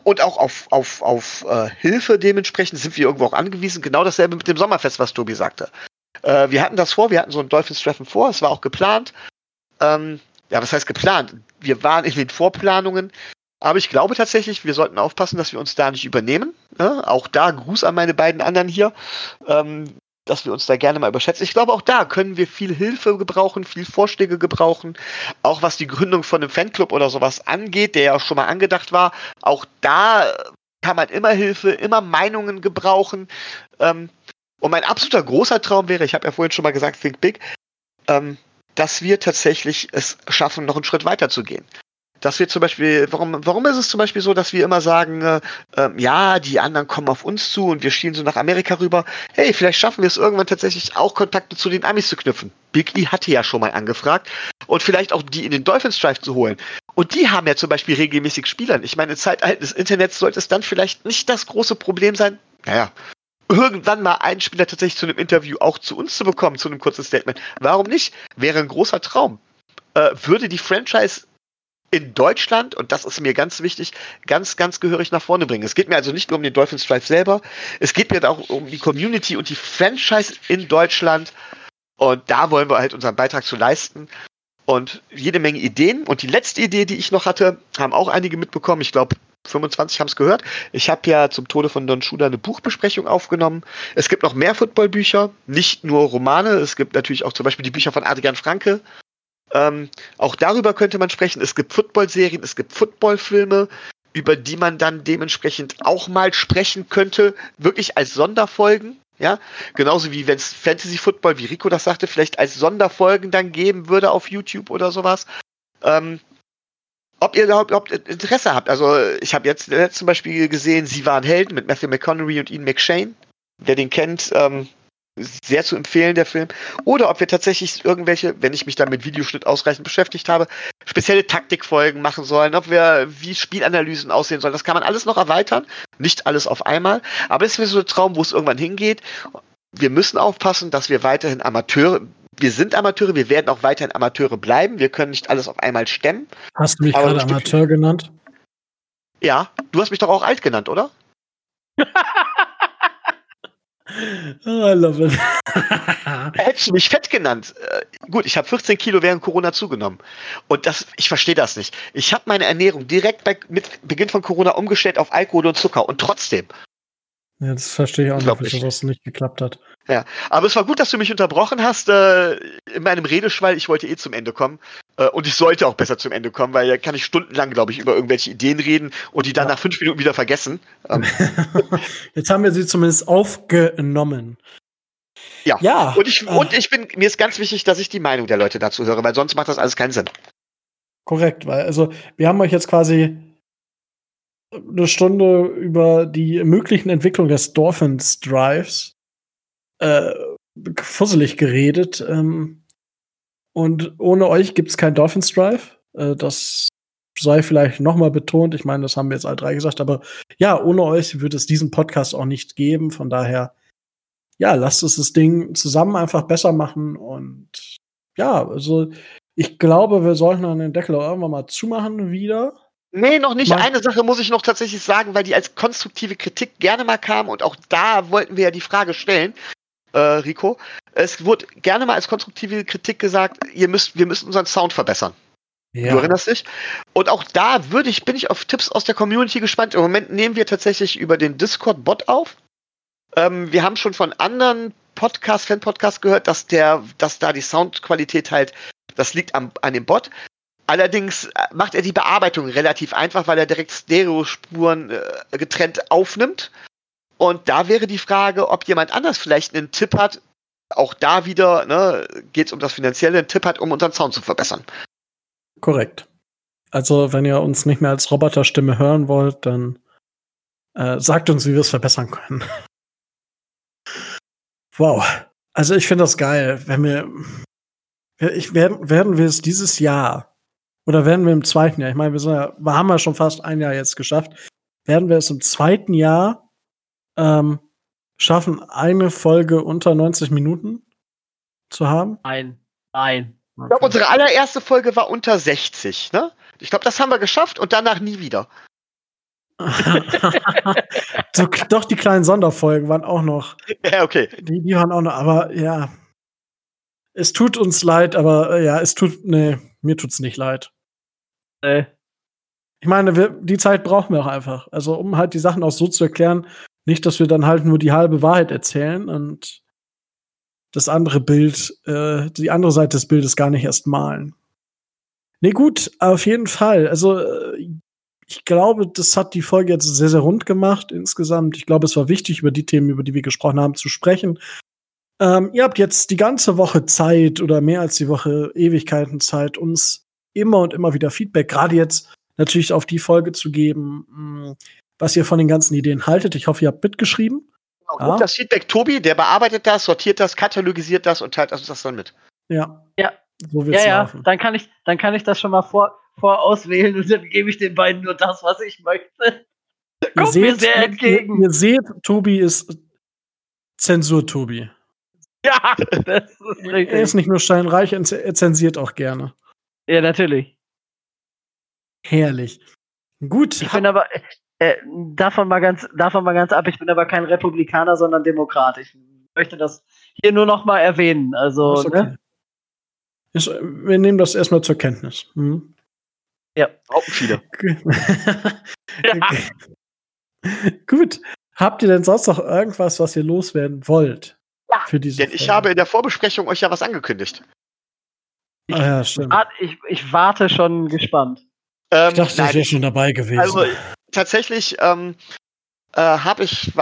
S3: und auch auf, auf, auf äh, Hilfe dementsprechend sind wir irgendwo auch angewiesen. Genau dasselbe mit dem Sommerfest, was Tobi sagte. Äh, wir hatten das vor, wir hatten so ein Dolphins-Treffen vor, es war auch geplant. Ähm, ja, was heißt geplant? Wir waren in den Vorplanungen, aber ich glaube tatsächlich, wir sollten aufpassen, dass wir uns da nicht übernehmen. Ne? Auch da Gruß an meine beiden anderen hier. Ähm, dass wir uns da gerne mal überschätzen. Ich glaube, auch da können wir viel Hilfe gebrauchen, viel Vorschläge gebrauchen. Auch was die Gründung von einem Fanclub oder sowas angeht, der ja auch schon mal angedacht war. Auch da kann man immer Hilfe, immer Meinungen gebrauchen. Ähm, und mein absoluter großer Traum wäre, ich habe ja vorhin schon mal gesagt, Think Big, ähm, dass wir tatsächlich es schaffen, noch einen Schritt weiter zu gehen dass wir zum Beispiel, warum, warum ist es zum Beispiel so, dass wir immer sagen, äh, äh, ja, die anderen kommen auf uns zu und wir schielen so nach Amerika rüber. Hey, vielleicht schaffen wir es irgendwann tatsächlich auch Kontakte zu den Amis zu knüpfen. Big E hatte ja schon mal angefragt und vielleicht auch die in den Dolphins Drive zu holen. Und die haben ja zum Beispiel regelmäßig Spielern. Ich meine, in Zeitalter des Internets sollte es dann vielleicht nicht das große Problem sein. Naja, irgendwann mal einen Spieler tatsächlich zu einem Interview auch zu uns zu bekommen, zu einem kurzen Statement. Warum nicht? Wäre ein großer Traum. Äh, würde die Franchise in Deutschland, und das ist mir ganz wichtig, ganz, ganz gehörig nach vorne bringen. Es geht mir also nicht nur um den Dolphins Drive selber, es geht mir auch um die Community und die Franchise in Deutschland. Und da wollen wir halt unseren Beitrag zu leisten. Und jede Menge Ideen. Und die letzte Idee, die ich noch hatte, haben auch einige mitbekommen. Ich glaube, 25 haben es gehört. Ich habe ja zum Tode von Don Schuler eine Buchbesprechung aufgenommen. Es gibt noch mehr Footballbücher, nicht nur Romane. Es gibt natürlich auch zum Beispiel die Bücher von Adrian Franke, ähm, auch darüber könnte man sprechen. Es gibt Football-Serien, es gibt Football-Filme, über die man dann dementsprechend auch mal sprechen könnte, wirklich als Sonderfolgen. Ja, genauso wie wenn es Fantasy Football, wie Rico das sagte, vielleicht als Sonderfolgen dann geben würde auf YouTube oder sowas. Ähm, ob ihr überhaupt Interesse habt. Also ich habe jetzt zum Beispiel gesehen, Sie waren Helden mit Matthew McConaughey und Ian McShane. Wer den kennt, ähm, sehr zu empfehlen, der Film. Oder ob wir tatsächlich irgendwelche, wenn ich mich da mit Videoschnitt ausreichend beschäftigt habe, spezielle Taktikfolgen machen sollen, ob wir, wie Spielanalysen aussehen sollen. Das kann man alles noch erweitern. Nicht alles auf einmal. Aber es wäre so ein Traum, wo es irgendwann hingeht. Wir müssen aufpassen, dass wir weiterhin Amateure, wir sind Amateure, wir werden auch weiterhin Amateure bleiben. Wir können nicht alles auf einmal stemmen.
S1: Hast du mich gerade Amateur genannt?
S3: Ja, du hast mich doch auch alt genannt, oder? [LAUGHS]
S1: Oh, I love it. [LAUGHS]
S3: Hättest du mich fett genannt? Äh, gut, ich habe 14 Kilo während Corona zugenommen. Und das, ich verstehe das nicht. Ich habe meine Ernährung direkt bei, mit Beginn von Corona umgestellt auf Alkohol und Zucker. Und trotzdem
S1: ja, das verstehe ich auch nicht, wieso das nicht geklappt hat.
S3: Ja, aber es war gut, dass du mich unterbrochen hast äh, in meinem Redeschwall. Ich wollte eh zum Ende kommen. Äh, und ich sollte auch besser zum Ende kommen, weil da kann ich stundenlang, glaube ich, über irgendwelche Ideen reden und die dann ja. nach fünf Minuten wieder vergessen. Ähm. [LAUGHS]
S1: Jetzt haben wir sie zumindest aufgenommen.
S3: Ja. ja. Und ich, äh. und ich bin, mir ist ganz wichtig, dass ich die Meinung der Leute dazu höre, weil sonst macht das alles keinen Sinn.
S1: Korrekt, weil also wir haben euch jetzt quasi eine Stunde über die möglichen Entwicklungen des Dolphins Drives äh, fusselig geredet. Ähm, und ohne euch gibt es kein Dolphins Drive. Äh, das sei vielleicht noch mal betont. Ich meine, das haben wir jetzt alle drei gesagt, aber ja, ohne euch würde es diesen Podcast auch nicht geben. Von daher, ja, lasst uns das Ding zusammen einfach besser machen. Und ja, also ich glaube, wir sollten dann den Deckel auch irgendwann mal zumachen wieder.
S3: Nee, noch nicht. Mal Eine Sache muss ich noch tatsächlich sagen, weil die als konstruktive Kritik gerne mal kam und auch da wollten wir ja die Frage stellen, äh, Rico. Es wurde gerne mal als konstruktive Kritik gesagt, ihr müsst, wir müssen unseren Sound verbessern. Ja. Du erinnerst dich? Und auch da würde ich, bin ich auf Tipps aus der Community gespannt. Im Moment nehmen wir tatsächlich über den Discord-Bot auf. Ähm, wir haben schon von anderen Podcast, Fan-Podcasts gehört, dass der, dass da die Soundqualität halt, das liegt am, an dem Bot. Allerdings äh, macht er die Bearbeitung relativ einfach, weil er direkt Stereospuren äh, getrennt aufnimmt. Und da wäre die Frage, ob jemand anders vielleicht einen Tipp hat, auch da wieder ne, geht es um das Finanzielle, einen Tipp hat, um unseren Sound zu verbessern.
S1: Korrekt. Also, wenn ihr uns nicht mehr als Roboterstimme hören wollt, dann äh, sagt uns, wie wir es verbessern können. [LAUGHS] wow. Also, ich finde das geil, wenn wir. Ich, werden, werden wir es dieses Jahr oder werden wir im zweiten Jahr, ich meine, wir, ja, wir haben ja schon fast ein Jahr jetzt geschafft, werden wir es im zweiten Jahr ähm, schaffen, eine Folge unter 90 Minuten zu haben?
S2: Nein, nein.
S3: Okay. Ich glaube, unsere allererste Folge war unter 60, ne? Ich glaube, das haben wir geschafft und danach nie wieder. [LAUGHS]
S1: so, doch, die kleinen Sonderfolgen waren auch noch. [LAUGHS]
S3: Ja, okay.
S1: Die, die waren auch noch, aber ja. Es tut uns leid, aber äh, ja, es tut, nee, mir tut's nicht leid. Nee. Ich meine, wir, die Zeit brauchen wir auch einfach. Also, um halt die Sachen auch so zu erklären, nicht, dass wir dann halt nur die halbe Wahrheit erzählen und das andere Bild, äh, die andere Seite des Bildes gar nicht erst malen. Nee, gut, auf jeden Fall. Also, äh, ich glaube, das hat die Folge jetzt sehr, sehr rund gemacht insgesamt. Ich glaube, es war wichtig, über die Themen, über die wir gesprochen haben, zu sprechen. Ähm, ihr habt jetzt die ganze Woche Zeit oder mehr als die Woche Ewigkeiten Zeit, uns immer und immer wieder Feedback, gerade jetzt natürlich auf die Folge zu geben, mm, was ihr von den ganzen Ideen haltet. Ich hoffe, ihr habt mitgeschrieben.
S3: Genau, ja. das Feedback Tobi, der bearbeitet das, sortiert das, katalogisiert das und teilt uns das dann mit.
S2: Ja. Ja. So wird's ja, laufen. ja. Dann kann ich, dann kann ich das schon mal vor, vorauswählen und dann gebe ich den beiden nur das, was ich möchte.
S1: Kommt seht, mir sehr entgegen. Ihr, ihr seht, Tobi ist Zensur-Tobi.
S2: Ja, [LAUGHS] das ist
S1: richtig. Er ist nicht nur steinreich, er zensiert auch gerne.
S2: Ja, natürlich.
S1: Herrlich. Gut.
S2: Ich bin aber, äh, davon, mal ganz, davon mal ganz ab, ich bin aber kein Republikaner, sondern Demokrat. Ich möchte das hier nur noch mal erwähnen. Also, okay. ne?
S1: Ist, wir nehmen das erstmal zur Kenntnis. Mhm.
S3: Ja, [LAUGHS]
S1: ja. Gut. Habt ihr denn sonst noch irgendwas, was ihr loswerden wollt?
S3: Ja, für diese denn ich habe in der Vorbesprechung euch ja was angekündigt.
S2: Ich, ah, ja, stimmt. Ich, ich warte schon gespannt.
S1: Ähm, ich dachte, ich wäre schon dabei gewesen. Also,
S3: tatsächlich ähm, äh, habe ich,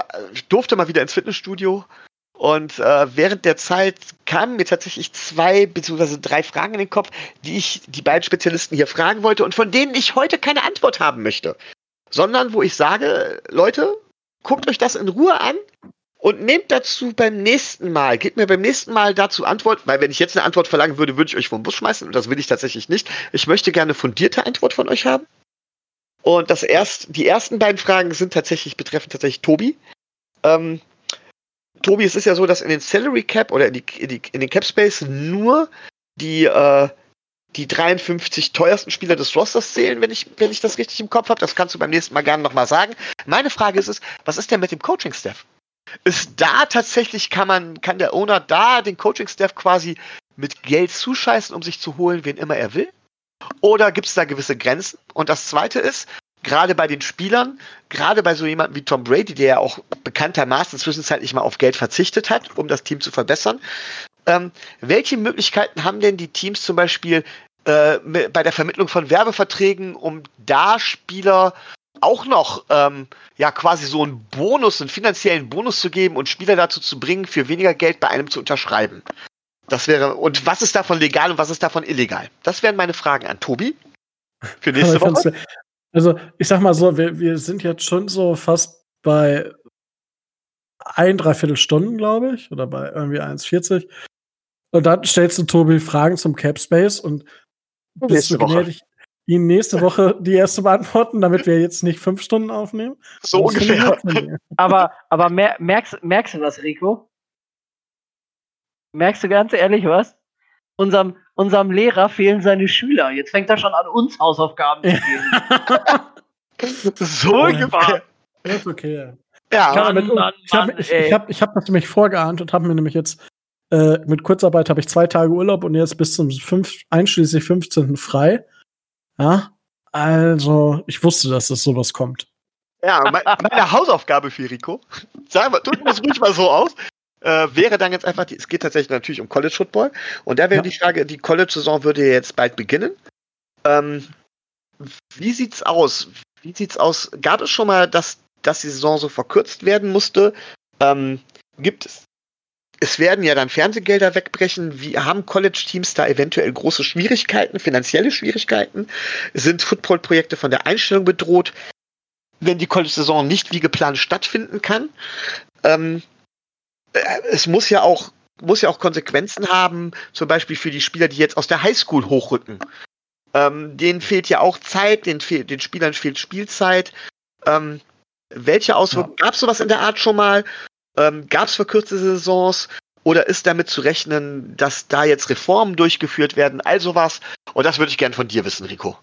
S3: durfte mal wieder ins Fitnessstudio und äh, während der Zeit kamen mir tatsächlich zwei bzw. drei Fragen in den Kopf, die ich die beiden Spezialisten hier fragen wollte und von denen ich heute keine Antwort haben möchte. Sondern wo ich sage, Leute, guckt euch das in Ruhe an und nehmt dazu beim nächsten Mal, gebt mir beim nächsten Mal dazu Antwort, weil wenn ich jetzt eine Antwort verlangen würde, würde ich euch vom Bus schmeißen und das will ich tatsächlich nicht. Ich möchte gerne fundierte Antwort von euch haben. Und das erst, die ersten beiden Fragen sind tatsächlich, betreffen tatsächlich Tobi. Ähm, Tobi, es ist ja so, dass in den Salary Cap oder in, die, in, die, in den Cap Space nur die, äh, die 53 teuersten Spieler des Rosters zählen, wenn ich, wenn ich das richtig im Kopf habe. Das kannst du beim nächsten Mal gerne nochmal sagen. Meine Frage ist es, was ist denn mit dem Coaching-Staff? Ist da tatsächlich, kann man, kann der Owner da den Coaching-Staff quasi mit Geld zuscheißen, um sich zu holen, wen immer er will? Oder gibt es da gewisse Grenzen? Und das Zweite ist, gerade bei den Spielern, gerade bei so jemandem wie Tom Brady, der ja auch bekanntermaßen zwischenzeitlich mal auf Geld verzichtet hat, um das Team zu verbessern, ähm, welche Möglichkeiten haben denn die Teams zum Beispiel äh, bei der Vermittlung von Werbeverträgen, um da Spieler auch noch ähm, ja quasi so einen Bonus, einen finanziellen Bonus zu geben und Spieler dazu zu bringen, für weniger Geld bei einem zu unterschreiben. Das wäre, und was ist davon legal und was ist davon illegal? Das wären meine Fragen an Tobi. Für nächste Woche?
S1: Also, ich sag mal so, wir, wir sind jetzt schon so fast bei ein, dreiviertel Stunden, glaube ich, oder bei irgendwie 1,40. Und dann stellst du Tobi Fragen zum Cap Space und bist du gnädig, ihn nächste Woche [LAUGHS] die erste beantworten, damit wir jetzt nicht fünf Stunden aufnehmen.
S3: So ungefähr.
S2: aber aber mer merkst, merkst du was, Rico? Merkst du ganz ehrlich was? Unserem, unserem Lehrer fehlen seine Schüler. Jetzt fängt er schon an, uns Hausaufgaben zu
S3: geben. [LAUGHS] so ungefähr.
S1: Das ist okay.
S3: Ja,
S1: Mann, mit, Mann, ich habe ich, ich hab, ich hab das nämlich vorgeahnt und habe mir nämlich jetzt äh, mit Kurzarbeit habe ich zwei Tage Urlaub und jetzt bis zum 5, einschließlich 15. frei. Ja, also ich wusste, dass das sowas kommt.
S3: Ja, meine Hausaufgabe für Rico, sagen wir, drücken wir es ruhig mal so aus, äh, wäre dann jetzt einfach, die, es geht tatsächlich natürlich um College Football und da wäre ja. die Frage, die College-Saison würde jetzt bald beginnen. Ähm, wie sieht's aus? Wie sieht's aus? Gab es schon mal, dass, dass die Saison so verkürzt werden musste? Ähm, gibt es es werden ja dann Fernsehgelder wegbrechen. Wie haben College-Teams da eventuell große Schwierigkeiten, finanzielle Schwierigkeiten? Sind Football-Projekte von der Einstellung bedroht, wenn die College-Saison nicht wie geplant stattfinden kann? Ähm, äh, es muss ja auch muss ja auch Konsequenzen haben, zum Beispiel für die Spieler, die jetzt aus der Highschool hochrücken. Ähm, denen fehlt ja auch Zeit, den, fehl, den Spielern fehlt Spielzeit. Ähm, welche Auswirkungen ja. gab es sowas in der Art schon mal? Ähm, Gab es verkürzte Saisons? Oder ist damit zu rechnen, dass da jetzt Reformen durchgeführt werden? Also was? Und das würde ich gerne von dir wissen, Rico.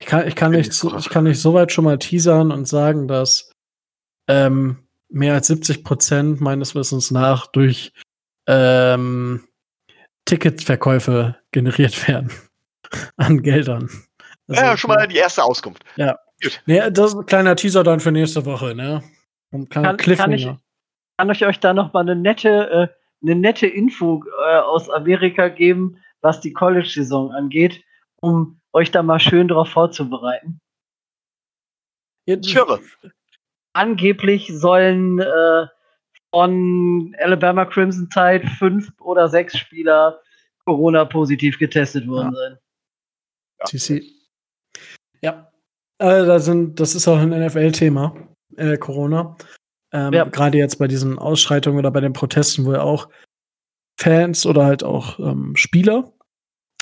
S1: Ich kann, ich kann, nicht, so, ich kann nicht so weit schon mal teasern und sagen, dass ähm, mehr als 70 Prozent meines Wissens nach durch ähm, Ticketverkäufe generiert werden [LAUGHS] an Geldern.
S3: Also, ja, schon mal die erste Auskunft.
S1: Ja. Gut. Nee, das ist ein kleiner Teaser dann für nächste Woche, ne?
S2: Kleiner kann, kann ich, kann ich euch da noch mal eine nette, äh, eine nette Info äh, aus Amerika geben, was die College-Saison angeht, um euch da mal schön darauf vorzubereiten.
S3: Ich höre.
S2: Angeblich sollen äh, von Alabama Crimson Tide fünf oder sechs Spieler Corona-positiv getestet worden ja. sein.
S1: Ja. CC. Ja. Äh, da sind, das ist auch ein NFL-Thema, äh, Corona. Ähm, ja. Gerade jetzt bei diesen Ausschreitungen oder bei den Protesten, wo ja auch Fans oder halt auch ähm, Spieler,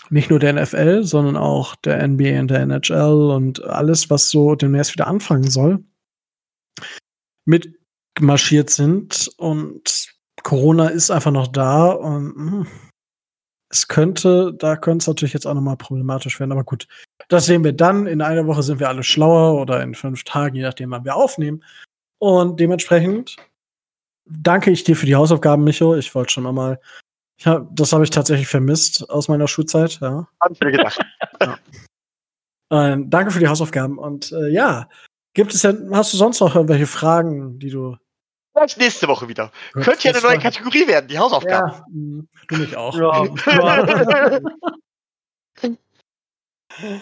S1: nicht nur der NFL, sondern auch der NBA und der NHL und alles, was so demnächst wieder anfangen soll, mitmarschiert sind. Und Corona ist einfach noch da und hm, es könnte, da könnte es natürlich jetzt auch nochmal problematisch werden, aber gut. Das sehen wir dann. In einer Woche sind wir alle schlauer oder in fünf Tagen, je nachdem, wann wir aufnehmen. Und dementsprechend danke ich dir für die Hausaufgaben, Micho. Ich wollte schon einmal, hab, das habe ich tatsächlich vermisst aus meiner Schulzeit. Ja.
S3: Hab ich mir gedacht. [LAUGHS] ja.
S1: äh, danke für die Hausaufgaben. Und äh, ja, gibt es denn, hast du sonst noch irgendwelche Fragen, die du.
S3: Vielleicht nächste Woche wieder. Gut, Könnte ja eine neue Kategorie werden, die Hausaufgaben. Ja,
S1: hm, du mich auch.
S3: Ja. [LAUGHS] [LAUGHS]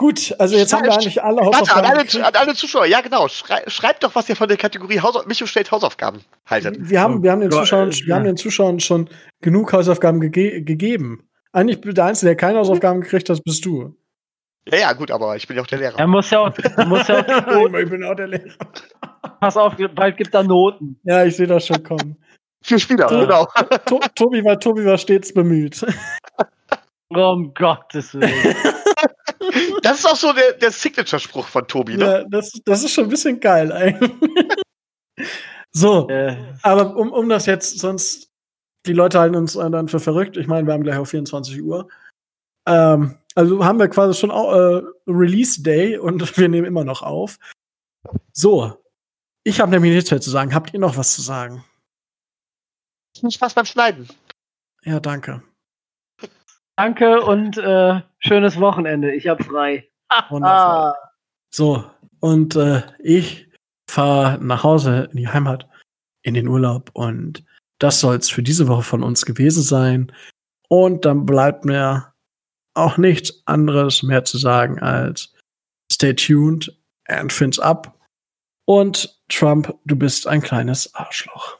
S1: Gut, also jetzt haben wir eigentlich alle Hausaufgaben.
S3: Warte, an alle, an alle Zuschauer, ja genau. Schrei, schreibt doch, was ihr von der Kategorie Haus Micho stellt Hausaufgaben haltet.
S1: Wir haben, wir haben, den, Zuschauern, wir haben den Zuschauern schon genug Hausaufgaben ge gegeben. Eigentlich der Einzige, der keine Hausaufgaben gekriegt hat, bist du.
S3: Ja, ja, gut, aber ich bin ja auch der Lehrer.
S2: Er muss ja auch. Muss ja auch [LAUGHS]
S1: ich bin auch der Lehrer.
S2: Pass auf, bald gibt er Noten.
S1: Ja, ich sehe das schon kommen.
S3: Für Spieler, to genau.
S1: To Tobi, war, Tobi war stets bemüht.
S2: Um Gottes Willen. [LAUGHS]
S3: Das ist auch so der, der Signature-Spruch von Tobi, ne?
S1: Ja, das, das ist schon ein bisschen geil eigentlich. [LAUGHS] so, äh. aber um, um das jetzt, sonst, die Leute halten uns dann für verrückt. Ich meine, wir haben gleich auf 24 Uhr. Ähm, also haben wir quasi schon äh, Release Day und [LAUGHS] wir nehmen immer noch auf. So, ich habe nämlich nichts mehr zu sagen. Habt ihr noch was zu sagen?
S3: Viel Spaß beim Schneiden.
S1: Ja, danke.
S2: Danke und äh, schönes Wochenende. Ich habe frei.
S1: Wundervoll. So, und äh, ich fahre nach Hause in die Heimat, in den Urlaub. Und das soll es für diese Woche von uns gewesen sein. Und dann bleibt mir auch nichts anderes mehr zu sagen als stay tuned and fins up. Und Trump, du bist ein kleines Arschloch.